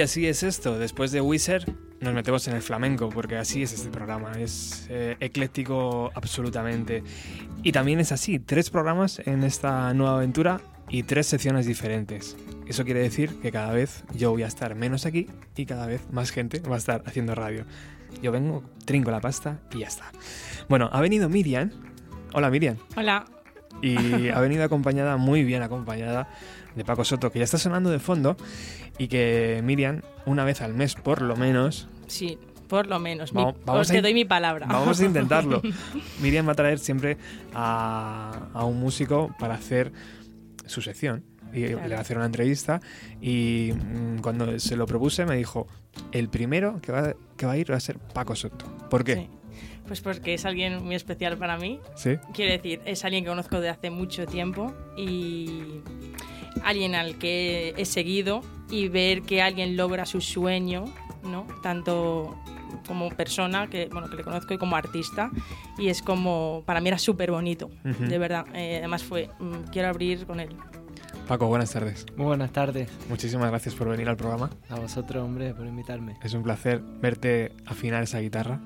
Y así es esto. Después de Wizard nos metemos en el flamenco, porque así es este programa. Es eh, ecléctico absolutamente. Y también es así, tres programas en esta nueva aventura y tres secciones diferentes. Eso quiere decir que cada vez yo voy a estar menos aquí y cada vez más gente va a estar haciendo radio. Yo vengo, trinco la pasta y ya está. Bueno, ha venido Miriam. Hola Miriam. Hola. Y ha venido acompañada, muy bien acompañada, de Paco Soto, que ya está sonando de fondo, y que Miriam, una vez al mes por lo menos, Sí, por lo menos. Mi- Vamos- vamos os te doy mi palabra. vamos a intentarlo. <laughs> Miriam va a traer siempre a, a un músico para hacer su sección. Y Claro. le va a hacer una entrevista y mm, cuando se lo propuse me dijo, el primero que va, que va a ir va a ser Paco Soto. ¿Por qué? Sí. Pues porque es alguien muy especial para mí. ¿Sí? Quiero decir, es alguien que conozco de hace mucho tiempo y alguien al que he seguido y ver que alguien logra su sueño, ¿no? Tanto como persona, que, bueno, que le conozco, y como artista. Y es como, para mí era súper bonito, de verdad. Eh, además fue, mm, quiero abrir con él. Paco, buenas tardes. Muy buenas tardes. Muchísimas gracias por venir al programa. A vosotros, hombre, por invitarme. Es un placer verte afinar esa guitarra.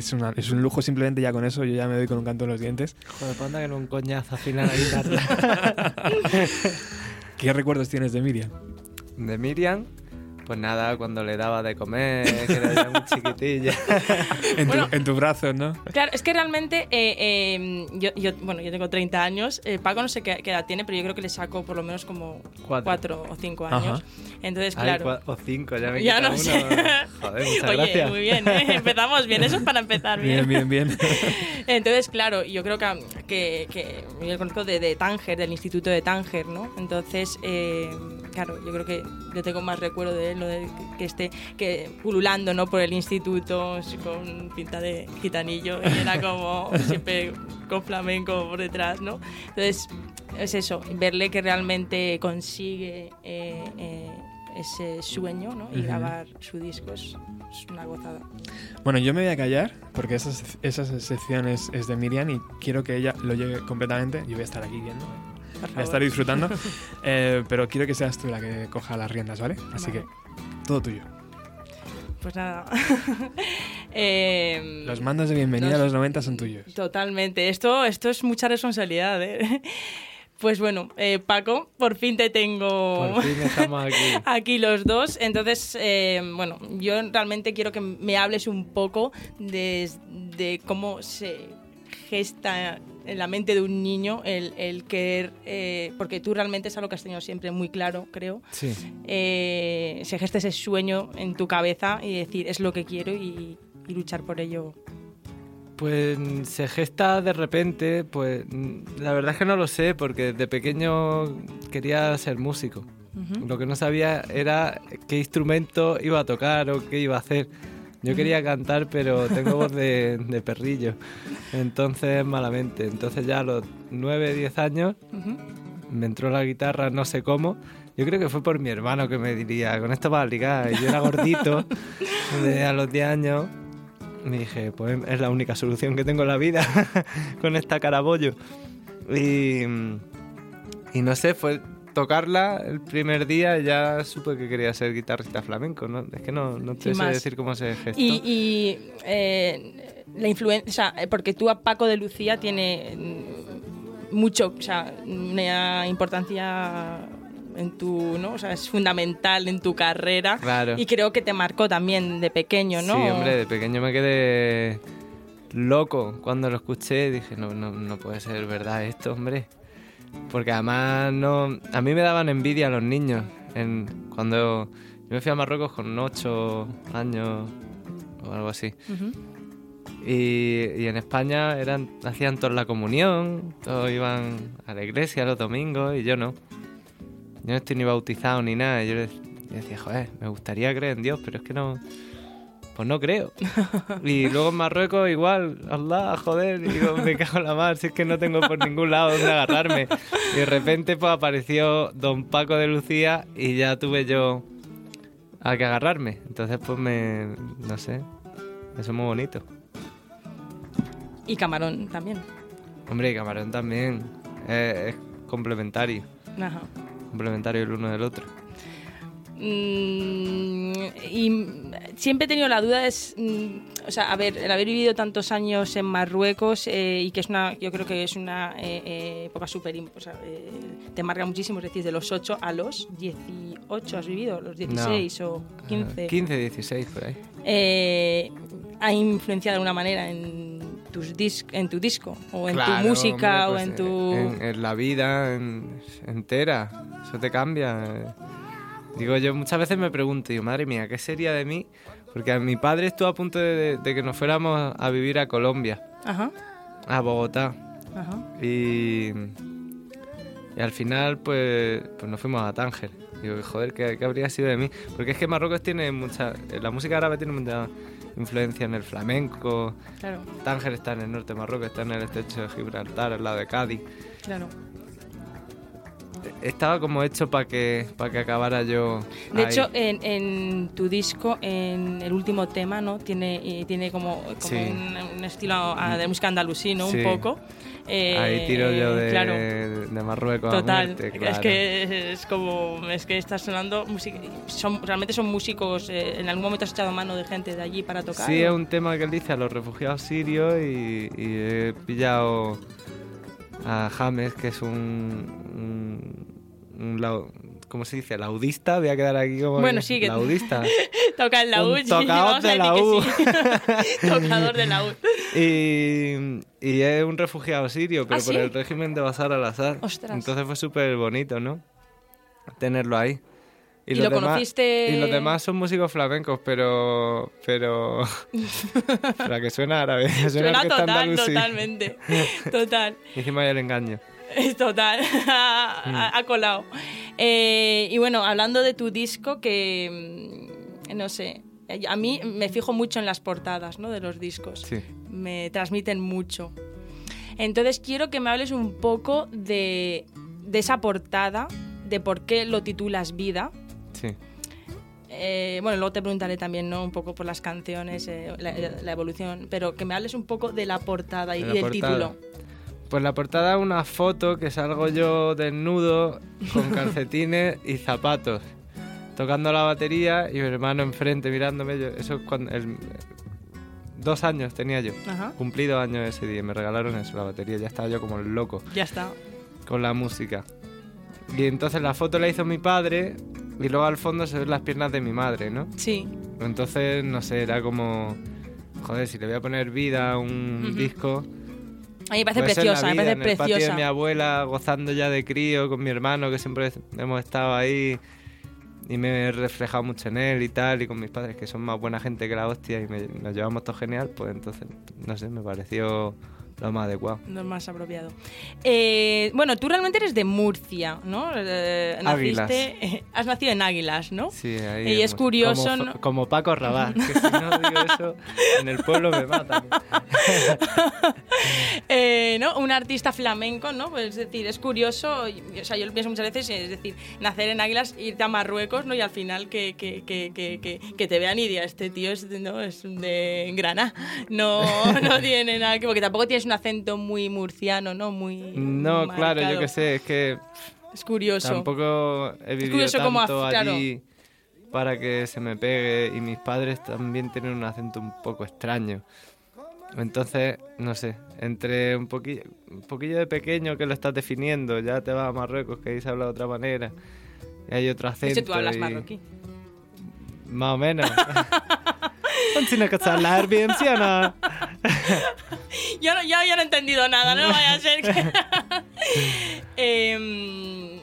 Es, una- es un lujo simplemente ya con eso, yo ya me doy con un canto en los dientes. Joder, panda que no un coñazo afinar la guitarra. ¿Qué recuerdos tienes de Miriam? De Miriam, pues nada, cuando le daba de comer, que era ya muy chiquitilla. <laughs> En, tu- Bueno. en tus brazos, ¿no? Claro, es que realmente eh, eh, yo, yo- bueno, yo tengo 30 años, eh, Paco no sé qué, qué edad tiene, pero yo creo que le saco por lo menos como Cuatro. 4 o 5 años. Ajá. Entonces, claro. o cinco, ya me Ya no uno. sé. Joder, muchas Oye, gracias. muy bien, ¿eh? <laughs> empezamos bien, eso es para empezar bien. Bien, bien, bien. <laughs> Entonces, claro, yo creo que, que, que yo lo conozco de, de Tánger, del Instituto de Tánger, ¿no? Entonces, eh, claro, yo creo que yo tengo más recuerdo de él, lo de que, que esté que pululando, ¿no? Por el instituto con pinta de gitanillo y era como <laughs> siempre con flamenco por detrás, ¿no? Entonces, es eso, verle que realmente consigue eh, eh, ese sueño, ¿no? Y grabar su disco es, es una gozada. Bueno, yo me voy a callar porque esa, esa sección es, es de Miriam y quiero que ella lo lleve completamente. Yo voy a estar aquí viendo, voy a favor. estar disfrutando, <laughs> eh, pero quiero que seas tú la que coja las riendas, ¿vale? Así Vale. que todo tuyo. Pues nada. <laughs> Em, Los mandos de bienvenida los- a los 90 son tuyos. Totalmente. Esto, esto es mucha responsabilidad. ¿eh? <laughs> Pues bueno, eh, Paco, por fin te tengo Por fin estamos aquí. aquí los dos. Entonces, eh, bueno, yo realmente quiero que me hables un poco de, de cómo se gesta en la mente de un niño el, el querer, eh, porque tú realmente es algo que has tenido siempre muy claro, creo. Sí. Eh, se gesta ese sueño en tu cabeza y decir, es lo que quiero y, y luchar por ello. Pues mm, se gesta de repente, pues mm, la verdad es que no lo sé, porque desde pequeño quería ser músico. Lo que no sabía era qué instrumento iba a tocar o qué iba a hacer. Yo quería cantar, pero tengo voz de, de perrillo. Entonces, malamente. Entonces ya a los 9, 10 años me entró la guitarra, no sé cómo. Yo creo que fue por mi hermano que me diría, con esto vas a ligar. Y yo era gordito, <laughs> de a los 10 años. Me dije, pues es la única solución que tengo en la vida, <laughs> con esta carabollo. Y, y no sé, fue tocarla el primer día ya supe que quería ser guitarrista flamenco. ¿no? Es que no, no te sé decir cómo se gestó. Y, y, eh, la influencia, o sea, porque tú a Paco de Lucía tiene mucho, o sea, una importancia en tu, ¿no? O sea, es fundamental en tu carrera. Claro. Y creo que te marcó también de pequeño, ¿no? Sí, hombre, de pequeño me quedé loco cuando lo escuché. Dije, no, no, no puede ser verdad esto, hombre. Porque además no, a mí me daban envidia los niños. En, cuando yo me fui a Marruecos con 8 años o algo así. Y, y en España eran, hacían toda la comunión, todos iban a la iglesia los domingos y yo no. Yo no estoy ni bautizado ni nada. Yo, yo decía, joder, me gustaría creer en Dios, pero es que no. Pues no creo. Y luego en Marruecos igual, Allah, joder, y digo, me cago en la mar, si es que no tengo por ningún lado donde agarrarme. Y de repente pues apareció Don Paco de Lucía y ya tuve yo a que agarrarme. Entonces pues me, no sé, eso es muy bonito. Y Camarón también. Hombre, y Camarón también, eh, es complementario, Ajá. complementario el uno del otro. Mm, y siempre he tenido la duda es mm, o sea a ver el haber vivido tantos años en Marruecos eh, y que es una yo creo que es una eh, eh, época súper o sea, eh, te marca muchísimo es decir de los 8 a los 18 has vivido los 16 o 15 15, 16 por ahí. eh, ha influenciado de alguna manera en tus dis en tu disco o en Claro, tu música hombre, o en pues, tu En, en la vida en- entera. Eso te cambia. Eh. Digo, yo muchas veces me pregunto, digo, madre mía, ¿qué sería de mí? Porque mi padre estuvo a punto de, de que nos fuéramos a vivir a Colombia, ajá a Bogotá. ajá Y, y al final, pues, pues nos fuimos a Tánger. Digo, joder, ¿qué, qué habría sido de mí? Porque es que Marruecos tiene mucha. La música árabe tiene mucha influencia en el flamenco. Claro. Tánger está en el norte de Marruecos, está en el estrecho de Gibraltar, al lado de Cádiz. claro Estaba como hecho para que, para que acabara yo. De ahí. hecho, en, en tu disco, en el último tema, ¿no? Tiene, eh, tiene como, como Sí. un, un estilo de música andalusí, ¿no? Sí. Un poco. Eh, ahí tiro yo de, Claro, de Marruecos a total. muerte, Es claro. que es como, es que estás sonando música. Son, realmente son músicos. eh, en algún momento has echado mano de gente de allí para tocar. Sí, ¿no? es un tema que él dice a los refugiados sirios y, y he pillado a James, que es un, un, un lau- ¿cómo se dice? Laudista, voy a quedar aquí como Bueno, sí, laudista. <laughs> toca el laúd. Tocador de laúd. sí. <laughs> Tocador de laúd. y, y es un refugiado sirio, pero ¿Ah, por sí? el régimen de Bashar al-Assad. Ostras. Entonces fue súper bonito, ¿no? Tenerlo ahí. ¿Y los lo demás- conociste? Y los demás son músicos flamencos, pero. Pero. <laughs> pero a que suena árabe. Suena, Suena total, andalusí. totalmente. Total. <laughs> Hicimos ahí el engaño. Es total, <laughs> ha, ha colado. Eh, y bueno, hablando de tu disco, que mm, no sé, a mí me fijo mucho en las portadas ¿no? de los discos. Sí. Me transmiten mucho. Entonces quiero que me hables un poco de, de esa portada, de por qué lo titulas Vida. Sí. Eh, bueno, luego te preguntaré también ¿no? un poco por las canciones, eh, la, la evolución, pero que me hables un poco de la portada y De del portada. título. Pues la portada es una foto que salgo yo desnudo, con <laughs> calcetines y zapatos, tocando la batería y mi hermano enfrente mirándome. Yo- eso es cuando. el- dos años tenía yo. Ajá. Cumplí dos años ese día me regalaron eso, la batería. Ya estaba yo como el loco. Ya está. con la música. Y entonces la foto la hizo mi padre y luego al fondo se ven las piernas de mi madre, ¿no? Sí. Entonces, no sé, era como... Joder, si le voy a poner vida a un disco... A mí me parece preciosa, me vida, parece en el patio de preciosa. mi abuela, gozando ya de crío con mi hermano, que siempre hemos estado ahí y me he reflejado mucho en él y tal, y con mis padres, que son más buena gente que la hostia y me- nos llevamos todo genial, pues entonces, no sé, me pareció lo más adecuado. Es más apropiado. Eh, bueno, tú realmente eres de Murcia, ¿no? Eh, naciste, <laughs> has nacido en Águilas, ¿no? Sí, ahí Y es curioso, como, ¿no? como Paco Rabat, que si no digo eso, en el pueblo me matan. <laughs> Eh, ¿no? Un artista flamenco, ¿no? Pues es decir, es curioso, o sea, yo lo pienso muchas veces, es decir, nacer en Águilas, irte a Marruecos, ¿no? Y al final que, que, que, que, que, te vean y digan, este tío es, ¿no? es de Granada, no, <laughs> no tiene nada que... Porque tampoco tienes un acento muy murciano, ¿no? Muy No, claro, yo qué sé, es que Es curioso. tampoco he vivido tanto claro. allí para que se me pegue y mis padres también tienen un acento un poco extraño. Entonces, no sé, entre un poquillo, un poquillo de pequeño que lo estás definiendo, ya te vas a Marruecos que ahí se habla de otra manera y hay otro De acento. hecho, tú hablas y- marroquí. Más o menos. <laughs> ¿Tienes que hablar bien, sí o no? <laughs> Yo no, yo, yo no he entendido nada, no vaya a ser que... <laughs> Em,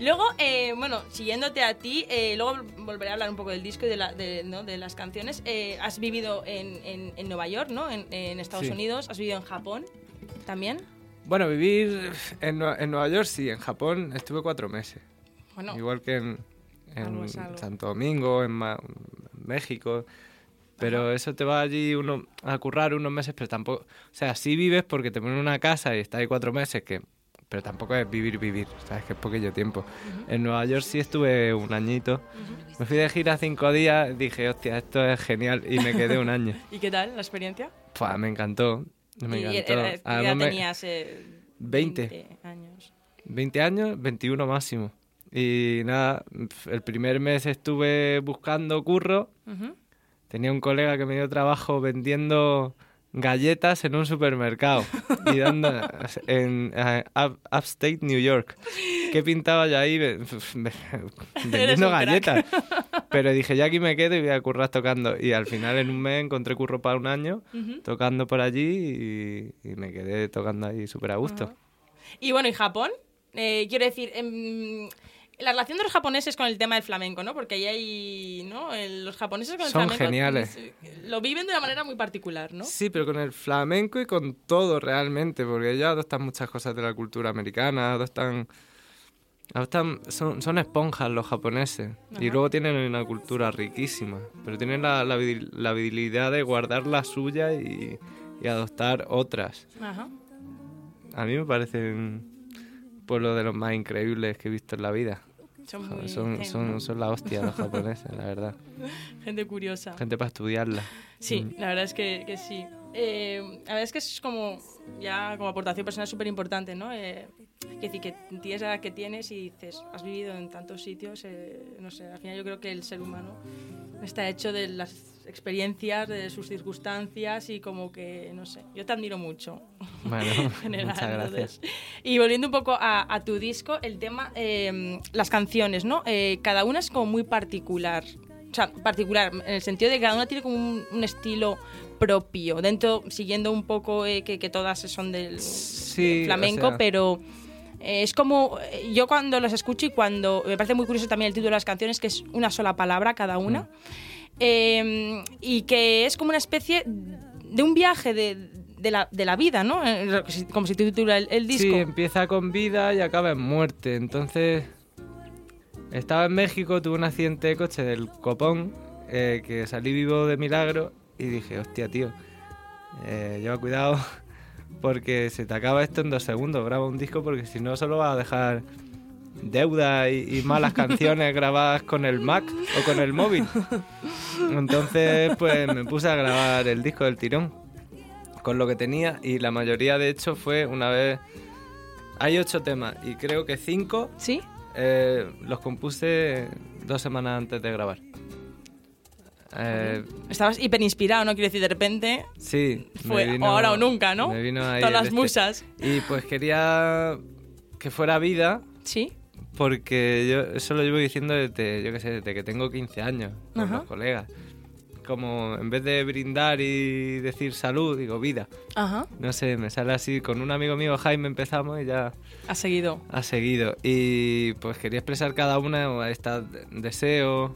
luego, eh, bueno, siguiéndote a ti, eh, luego volveré a hablar un poco del disco y de, la- de, ¿no? de las canciones. Eh, has vivido en, en- en Nueva York, ¿no? En, en Estados Sí. Unidos, has vivido en Japón también. Bueno, vivir en, Nue- en Nueva York sí, en Japón estuve cuatro meses. Bueno, Igual que en, en Algo es algo. Santo Domingo, en Ma- México. Pero eso te va allí uno a currar unos meses, pero tampoco... O sea, sí vives porque te ponen una casa y estás ahí cuatro meses, que pero tampoco es vivir, vivir. Sabes que es poquillo tiempo. En Nueva York sí estuve un añito. Me fui de gira cinco días, dije, hostia, esto es genial, y me quedé un año. <laughs> ¿y qué tal la experiencia? Pua, me encantó. Me y encantó. era- ya Además me- tenías eh, 20. 20 años. 20 años, 21 máximo. Y nada, el primer mes estuve buscando curro. Ujú. Tenía un colega que me dio trabajo vendiendo galletas en un supermercado y dando <laughs> en eh, up- Upstate New York. ¿Qué pintaba yo ahí ve- <laughs> vendiendo galletas? <laughs> Pero dije, ya aquí me quedo y voy a currar tocando. Y al final en un mes encontré curro para un año tocando por allí y, y me quedé tocando ahí súper a gusto. Y bueno, ¿y Japón? Eh, quiero decir, em, la relación de los japoneses con el tema del flamenco, ¿no? Porque ahí hay, ¿no? El- los japoneses con el Son flamenco geniales. lo viven de una manera muy particular, ¿no? Sí, pero con el flamenco y con todo realmente, porque ellos adoptan muchas cosas de la cultura americana, adoptan... adoptan son, son esponjas los japoneses y luego tienen una cultura riquísima, pero tienen la, la, la habilidad de guardar la suya y, y adoptar otras. Ajá. A mí me parecen pueblo de los más increíbles que he visto en la vida. Son Joder, muy- son, son, son la hostia los japoneses, la verdad. <laughs> Gente curiosa. Gente para estudiarla. Sí, Mm. la verdad es que, que sí. Eh, la verdad es que es como, ya como aportación personal súper importante, ¿no? Eh, que decir, que tienes la edad que tienes y dices, has vivido en tantos sitios, eh, no sé, al final yo creo que el ser humano está hecho de las experiencias, de sus circunstancias y como que, no sé, yo te admiro mucho. Bueno, <laughs> en <laughs> general, muchas gracias. entonces. Y volviendo un poco a, a tu disco, el tema, eh, las canciones, ¿no? Eh, cada una es como muy particular. O sea, particular, en el sentido de que cada una tiene como un, un estilo propio. Dentro, siguiendo un poco eh, que, que todas son del Sí, flamenco, o sea- pero eh, es como. eh, Yo cuando las escucho y cuando. Me parece muy curioso también el título de las canciones, que es una sola palabra cada una. Mm. Eh, y que es como una especie de un viaje de, de la, de la vida, ¿no? Eh, Como se titula el, el disco. Sí, empieza con vida y acaba en muerte. Entonces, estaba en México, tuve un accidente de coche del copón, eh, que salí vivo de milagro y dije, hostia, tío, eh, lleva cuidado <laughs> porque se te acaba esto en dos segundos. Graba un disco porque si no, solo vas a dejar deuda y, y malas canciones grabadas con el Mac o con el móvil. Entonces, pues me puse a grabar el disco del tirón con lo que tenía y la mayoría de hecho fue una vez... Hay ocho temas y creo que cinco ¿Sí? eh, los compuse dos semanas antes de grabar. Eh, Estabas hiper inspirado, ¿no? Quiero decir, de repente. sí. Fue vino- ahora o nunca, ¿no? me vino ahí Todas las este. musas. Y pues quería que fuera vida. Sí. Porque yo eso lo llevo diciendo desde, yo qué sé, desde que tengo 15 años con Ajá. los colegas. Como en vez de brindar y decir salud, digo vida. Ajá. No sé, me sale así. Con un amigo mío, Jaime, empezamos y ya Ha seguido. ha seguido. Y pues quería expresar cada una, esta deseo,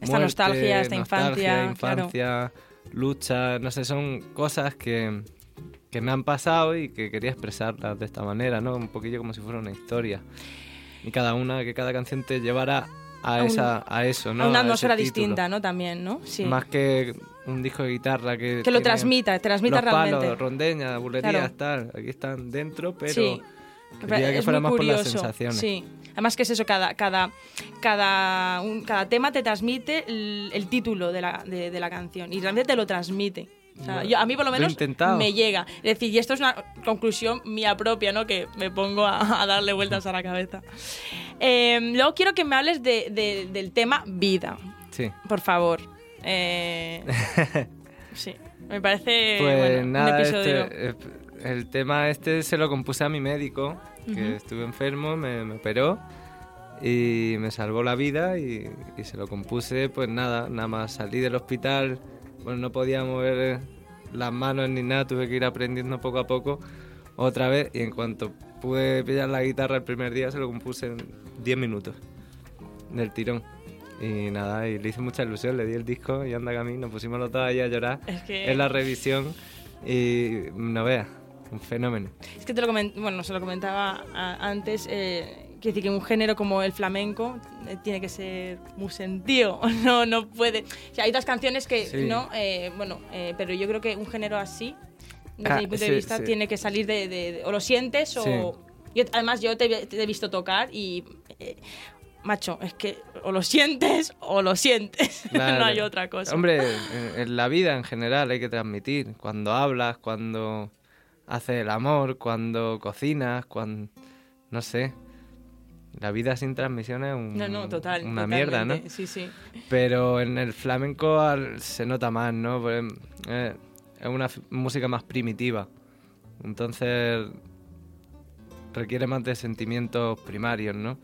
Esta nostalgia, esta nostalgia, infancia, claro. infancia, lucha, no sé, son cosas que, que me han pasado y que quería expresarlas de esta manera, ¿no? Un poquillo como si fuera una historia. Y cada una, que cada canción te llevara a, A un- esa, a eso, ¿no? a una atmósfera distinta, ¿no? También, ¿no? Sí. Más que un disco de guitarra que... Que lo transmita, transmita los realmente. palos, rondeñas, bulerías, Claro. tal. Aquí están dentro, pero... Sí. Quería que es fuera muy más por las curioso. sensaciones. Sí. Además que es eso, cada, cada, cada, un- cada tema te transmite el, el título de la, de, de la canción y realmente te lo transmite. O sea, Bueno, yo- a mí por lo lo menos intentado. me llega. Es decir, y esto es una conclusión mía propia, ¿no? Que me pongo a, a darle vueltas a la cabeza. Eh, luego quiero que me hables de- de- del tema vida, Sí. por favor. Eh, <laughs> sí, me parece Pues bueno, nada, un episodio. este, el tema este se lo compuse a mi médico, que Ujú. estuve enfermo, me, me operó y me salvó la vida y, y se lo compuse, pues nada, nada más salí del hospital, bueno, no podía mover las manos ni nada, tuve que ir aprendiendo poco a poco otra vez y en cuanto pude pillar la guitarra el primer día se lo compuse en 10 minutos del tirón. Y nada, y le hice mucha ilusión, le di el disco y anda mí, nos pusimos los dos ahí a llorar Es que- en la revisión y no veas, un fenómeno. Es que te lo coment bueno, se lo comentaba antes, eh, quiero decir que un género como el flamenco eh, tiene que ser muy sentido, <laughs> no, no puede. O sea, hay otras canciones que Sí. no, eh, bueno, eh, pero yo creo que un género así, desde Ah, mi punto sí, de vista, sí. tiene que salir de, de- de- o lo sientes o... Yo, además, yo te, te he visto tocar y... eh, macho, es que o lo sientes o lo sientes, <laughs> Claro. no hay otra cosa. Hombre, <laughs> en, en la vida en general hay que transmitir. Cuando hablas, cuando haces el amor, cuando cocinas, cuando... No sé. La vida sin transmisión es un- No, no, total. una mierda, ¿no? Sí, sí. Pero en el flamenco al- se nota más, ¿no? Pues, eh, es una música más primitiva. Entonces requiere más de sentimientos primarios, ¿no?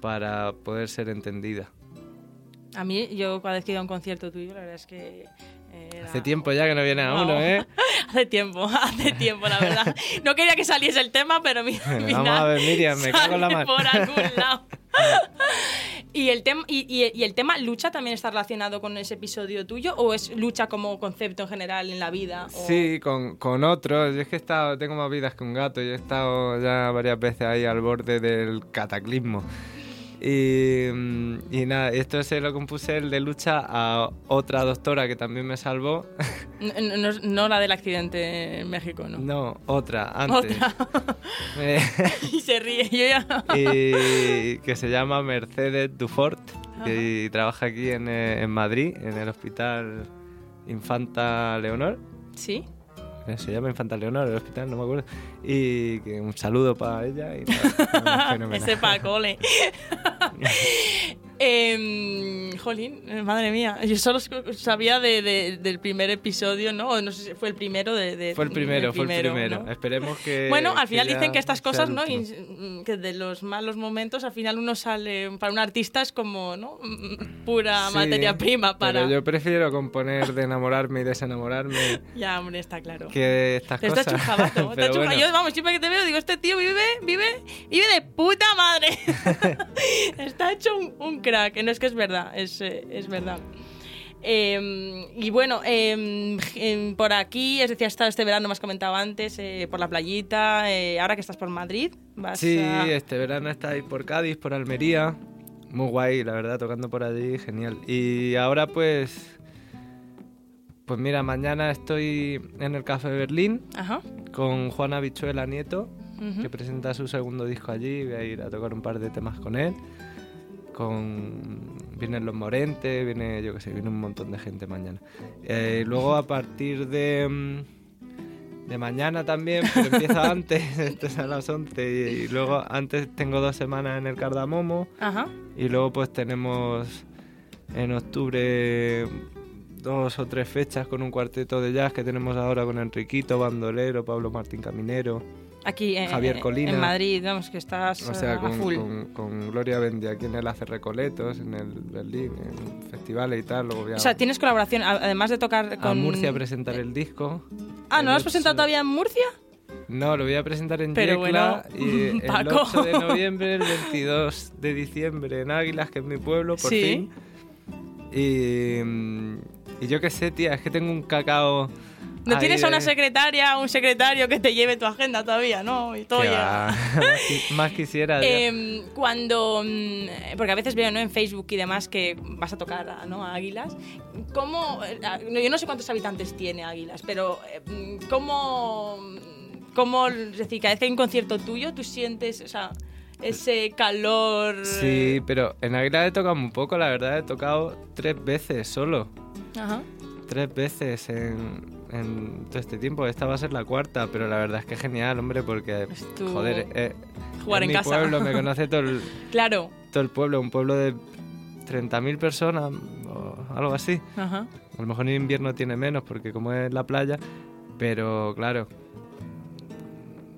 Para poder ser entendida. A mí, yo cada vez que iba a un concierto tuyo, la verdad es que... era- Hace tiempo ya que no viene a uno. ¿eh? <laughs> hace tiempo, <laughs> hace tiempo, la verdad. No quería que saliese el tema, pero mi, Vamos a ver, Miriam, me cago en la mar. por algún <laughs> lado. ¿Y el, tema, y, y- y el tema lucha también está relacionado con ese episodio tuyo? ¿O es lucha como concepto en general en la vida? O- Sí, con, con otros. Yo es que he estado, tengo más vidas que un gato. Yo he estado ya varias veces ahí al borde del cataclismo. Y, mm, y nada, esto se lo compuse el de lucha a otra doctora que también me salvó. <laughs> No, no- no la del accidente en México, ¿no? No, otra, antes. Otra. Eh, <laughs> y se ríe. Yo ya... <laughs> y que se llama Mercedes Dufort y trabaja aquí en, eh, en Madrid, en el Hospital Infanta Leonor. Sí. Se llama Infanta Leonor, el hospital, no me acuerdo. Y que un saludo para ella. Y <laughs> fenomenal. Ese pa' <laughs> Em, jolín, eh, madre mía. Yo solo sabía de- de- del primer episodio, ¿no? No sé si fue el primero de. de- Fue el primero, fue el primero. ¿no? Esperemos que. Bueno, al final dicen que estas cosas, ¿no? Y, mm, que de los malos momentos, al final uno sale. Para un artista es como, ¿no? Mm, Pura Sí, materia prima para. Pero yo prefiero componer de enamorarme y desenamorarme <laughs> Ya, hombre, está claro. que estas está cosas. <laughs> está Pero chujado. bueno, Yo, vamos, siempre que te veo, digo, este tío vive, vive, vive de puta madre. <laughs> está hecho un, un crack. No es que es verdad, es, eh, es verdad. Eh, y bueno, eh, por aquí, es decir, has estado este verano, me has comentado antes, eh, por la playita, eh, ahora que estás por Madrid, vas Sí, a... este verano estáis por Cádiz, por Almería. Muy guay, la verdad, tocando por allí, genial. Y ahora pues... Pues mira, mañana estoy en el Café Berlín Ajá. con Juana Bichuela Nieto, Ujú. que presenta su segundo disco allí. Voy a ir a tocar un par de temas con él. Con... Vienen los Morentes, viene, yo qué sé, viene un montón de gente mañana. Eh, luego a partir de... mm, De mañana también, pero empieza <laughs> antes, <laughs> esto es a las 11 y, y luego antes tengo dos semanas en el Cardamomo Ajá. y luego pues tenemos en octubre dos o tres fechas con un cuarteto de jazz que tenemos ahora con Enriquito, Bandolero, Pablo Martín Caminero, Aquí eh, Javier Colina. en Madrid, vamos, que estás o eh, sea, a con, full. con- con Gloria Bendy, aquí en el Hace Recoletos, en el Berlín, en festivales y tal. Luego a, O sea, tienes colaboración, a- además de tocar a con... Murcia a presentar el disco. Ah, ¿no lo has presentado todavía en Murcia? No, lo voy a presentar en Pero Yecla bueno, y el <laughs> Paco. 8 de noviembre, el 22 de diciembre en Águilas, que es mi pueblo, por Sí. fin. Y, mm, y yo qué sé, tía, es que tengo un cacao. ¿No ahí tienes a una de- secretaria o un secretario que te lleve tu agenda todavía, no? Y todo va, <laughs> más, qui- más quisiera. <laughs> ya. Em, cuando. mm, Porque a veces veo ¿no? en Facebook y demás que vas a tocar a- ¿no? a Águilas. ¿Cómo.? eh, Yo no sé cuántos habitantes tiene Águilas, pero. eh, mm, ¿Cómo. ¿Cómo. Es decir, cada vez que hay un concierto tuyo, tú sientes. O sea, ese calor. eh, Sí, pero en Águilas he tocado muy poco, la verdad, he tocado tres veces solo. Ajá. Tres veces en, en todo este tiempo. Esta va a ser la cuarta, pero la verdad es que es genial, hombre, porque, tu joder, eh, jugar es en mi casa. pueblo, me <laughs> conoce todo el, Claro. todo el pueblo, un pueblo de 30.000 personas o algo así. Ajá. A lo mejor en invierno tiene menos porque como es la playa, pero claro,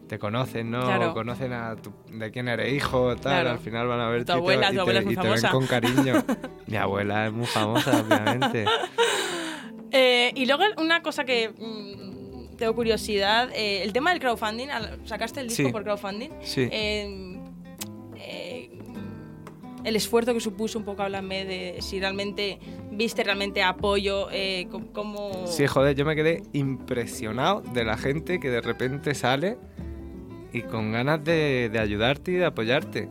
te conocen, ¿no? Claro. Conocen a tu- de quién eres hijo, tal, Claro. al final van a ver Tu abuela, tu abuela es muy y te ven con cariño. <laughs> Mi abuela es muy famosa, obviamente. <laughs> Eh, y luego una cosa que mm, tengo curiosidad, eh, el tema del crowdfunding, sacaste el disco Sí. por crowdfunding. Sí. Eh, el esfuerzo que supuso un poco, háblame de si realmente viste realmente apoyo, cómo... Sí, joder, yo me quedé impresionado de la gente que de repente sale y con ganas de, de ayudarte y de apoyarte.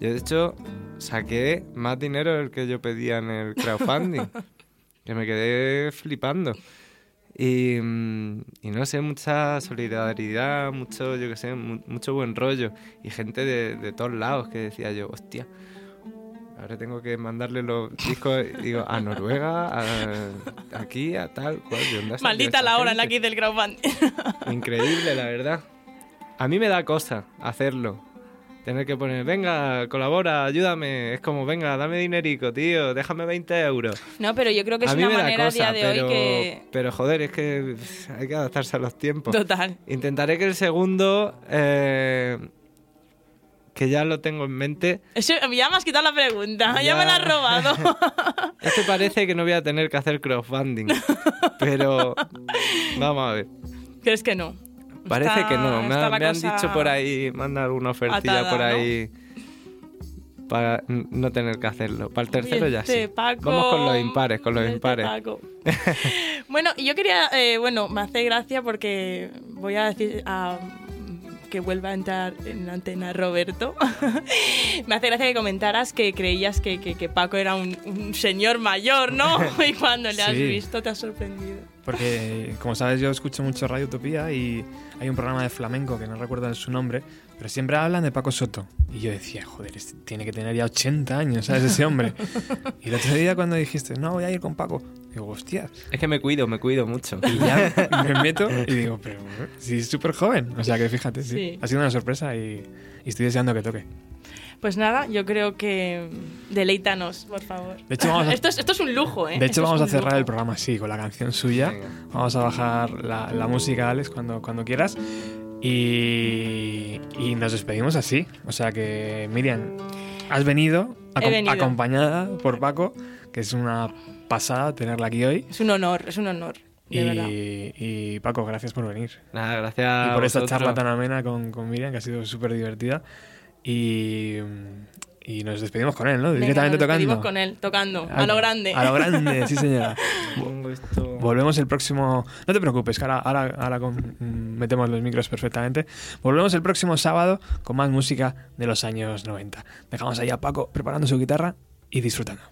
Yo, de hecho, saqué más dinero del que yo pedía en el crowdfunding. <laughs> que me quedé flipando. Y, mm, y no sé, mucha solidaridad, mucho, yo qué sé, mu- mucho buen rollo. Y gente de, de todos lados que decía yo, hostia, ahora tengo que mandarle los discos digo, a Noruega, a- aquí, a tal, cual. ¿de dónde ha salido Maldita la hora en la que hice el crowdfunding. Increíble, la verdad. A mí me da cosa hacerlo. Tener que poner, venga, colabora, ayúdame. Es como, venga, dame dinerico, tío, déjame 20 euros. No, pero yo creo que es a una manera cosa, a día de pero, hoy que... pero joder, es que hay que adaptarse a los tiempos. Total. Intentaré que el segundo, eh, que ya lo tengo en mente, Eso, ya me has quitado la pregunta, ya, Ya. me la has robado. <laughs> este parece que no voy a tener que hacer crowdfunding, pero <laughs> vamos a ver. ¿Crees que no? Parece Está- que no, me, la me han dicho por ahí, manda alguna ofertilla atada, por ¿no? ahí para n- no tener que hacerlo. Para el tercero ya Este sí. Paco, Vamos con los impares, con los este impares. Paco. <laughs> Bueno, y yo quería, eh, bueno, me hace gracia porque voy a decir a- que vuelva a entrar en la antena Roberto. <laughs> me hace gracia que comentaras que creías que, que- que Paco era un, un señor mayor, ¿no? <laughs> y cuando le has Sí. visto te has sorprendido. Porque, como sabes, yo escucho mucho Radio Utopía y hay un programa de flamenco que no recuerdo su nombre, pero siempre hablan de Paco Soto. Y yo decía, joder, este tiene que tener ya 80 años, ¿sabes? Ese hombre. y el otro día cuando dijiste, no, voy a ir con Paco, digo, hostia. Es que me cuido, me cuido mucho. Y ya me meto y digo, pero si es súper joven. O sea que fíjate, sí. Sí. Ha sido una sorpresa y, y estoy deseando que toque. Pues nada, yo creo que deleítanos, por favor. De hecho, vamos a- esto, es, esto es un lujo, ¿eh? De Esto hecho, es vamos a cerrar lujo. el programa así, con la canción suya. Vamos a bajar la, la música, Alex, cuando, cuando quieras. Y, y nos despedimos así. O sea que, Miriam, has venido, He acom- venido. acompañada por Paco, que es una pasada tenerla aquí hoy. Es un honor, es un honor, y, y, Paco, gracias por venir. Nada, gracias. Y por a esta charla tan amena con, con Miriam, que ha sido súper divertida. Y, y nos despedimos con él, ¿no? Venga, Directamente nos despedimos tocando. con él, tocando, a lo grande. A lo grande, sí señora. <laughs> Pongo esto- Volvemos el próximo... No te preocupes, que ahora, ahora, ahora con- mm, metemos los micros perfectamente. Volvemos el próximo sábado con más música de los años 90. Dejamos ahí a Paco preparando su guitarra y disfrutando.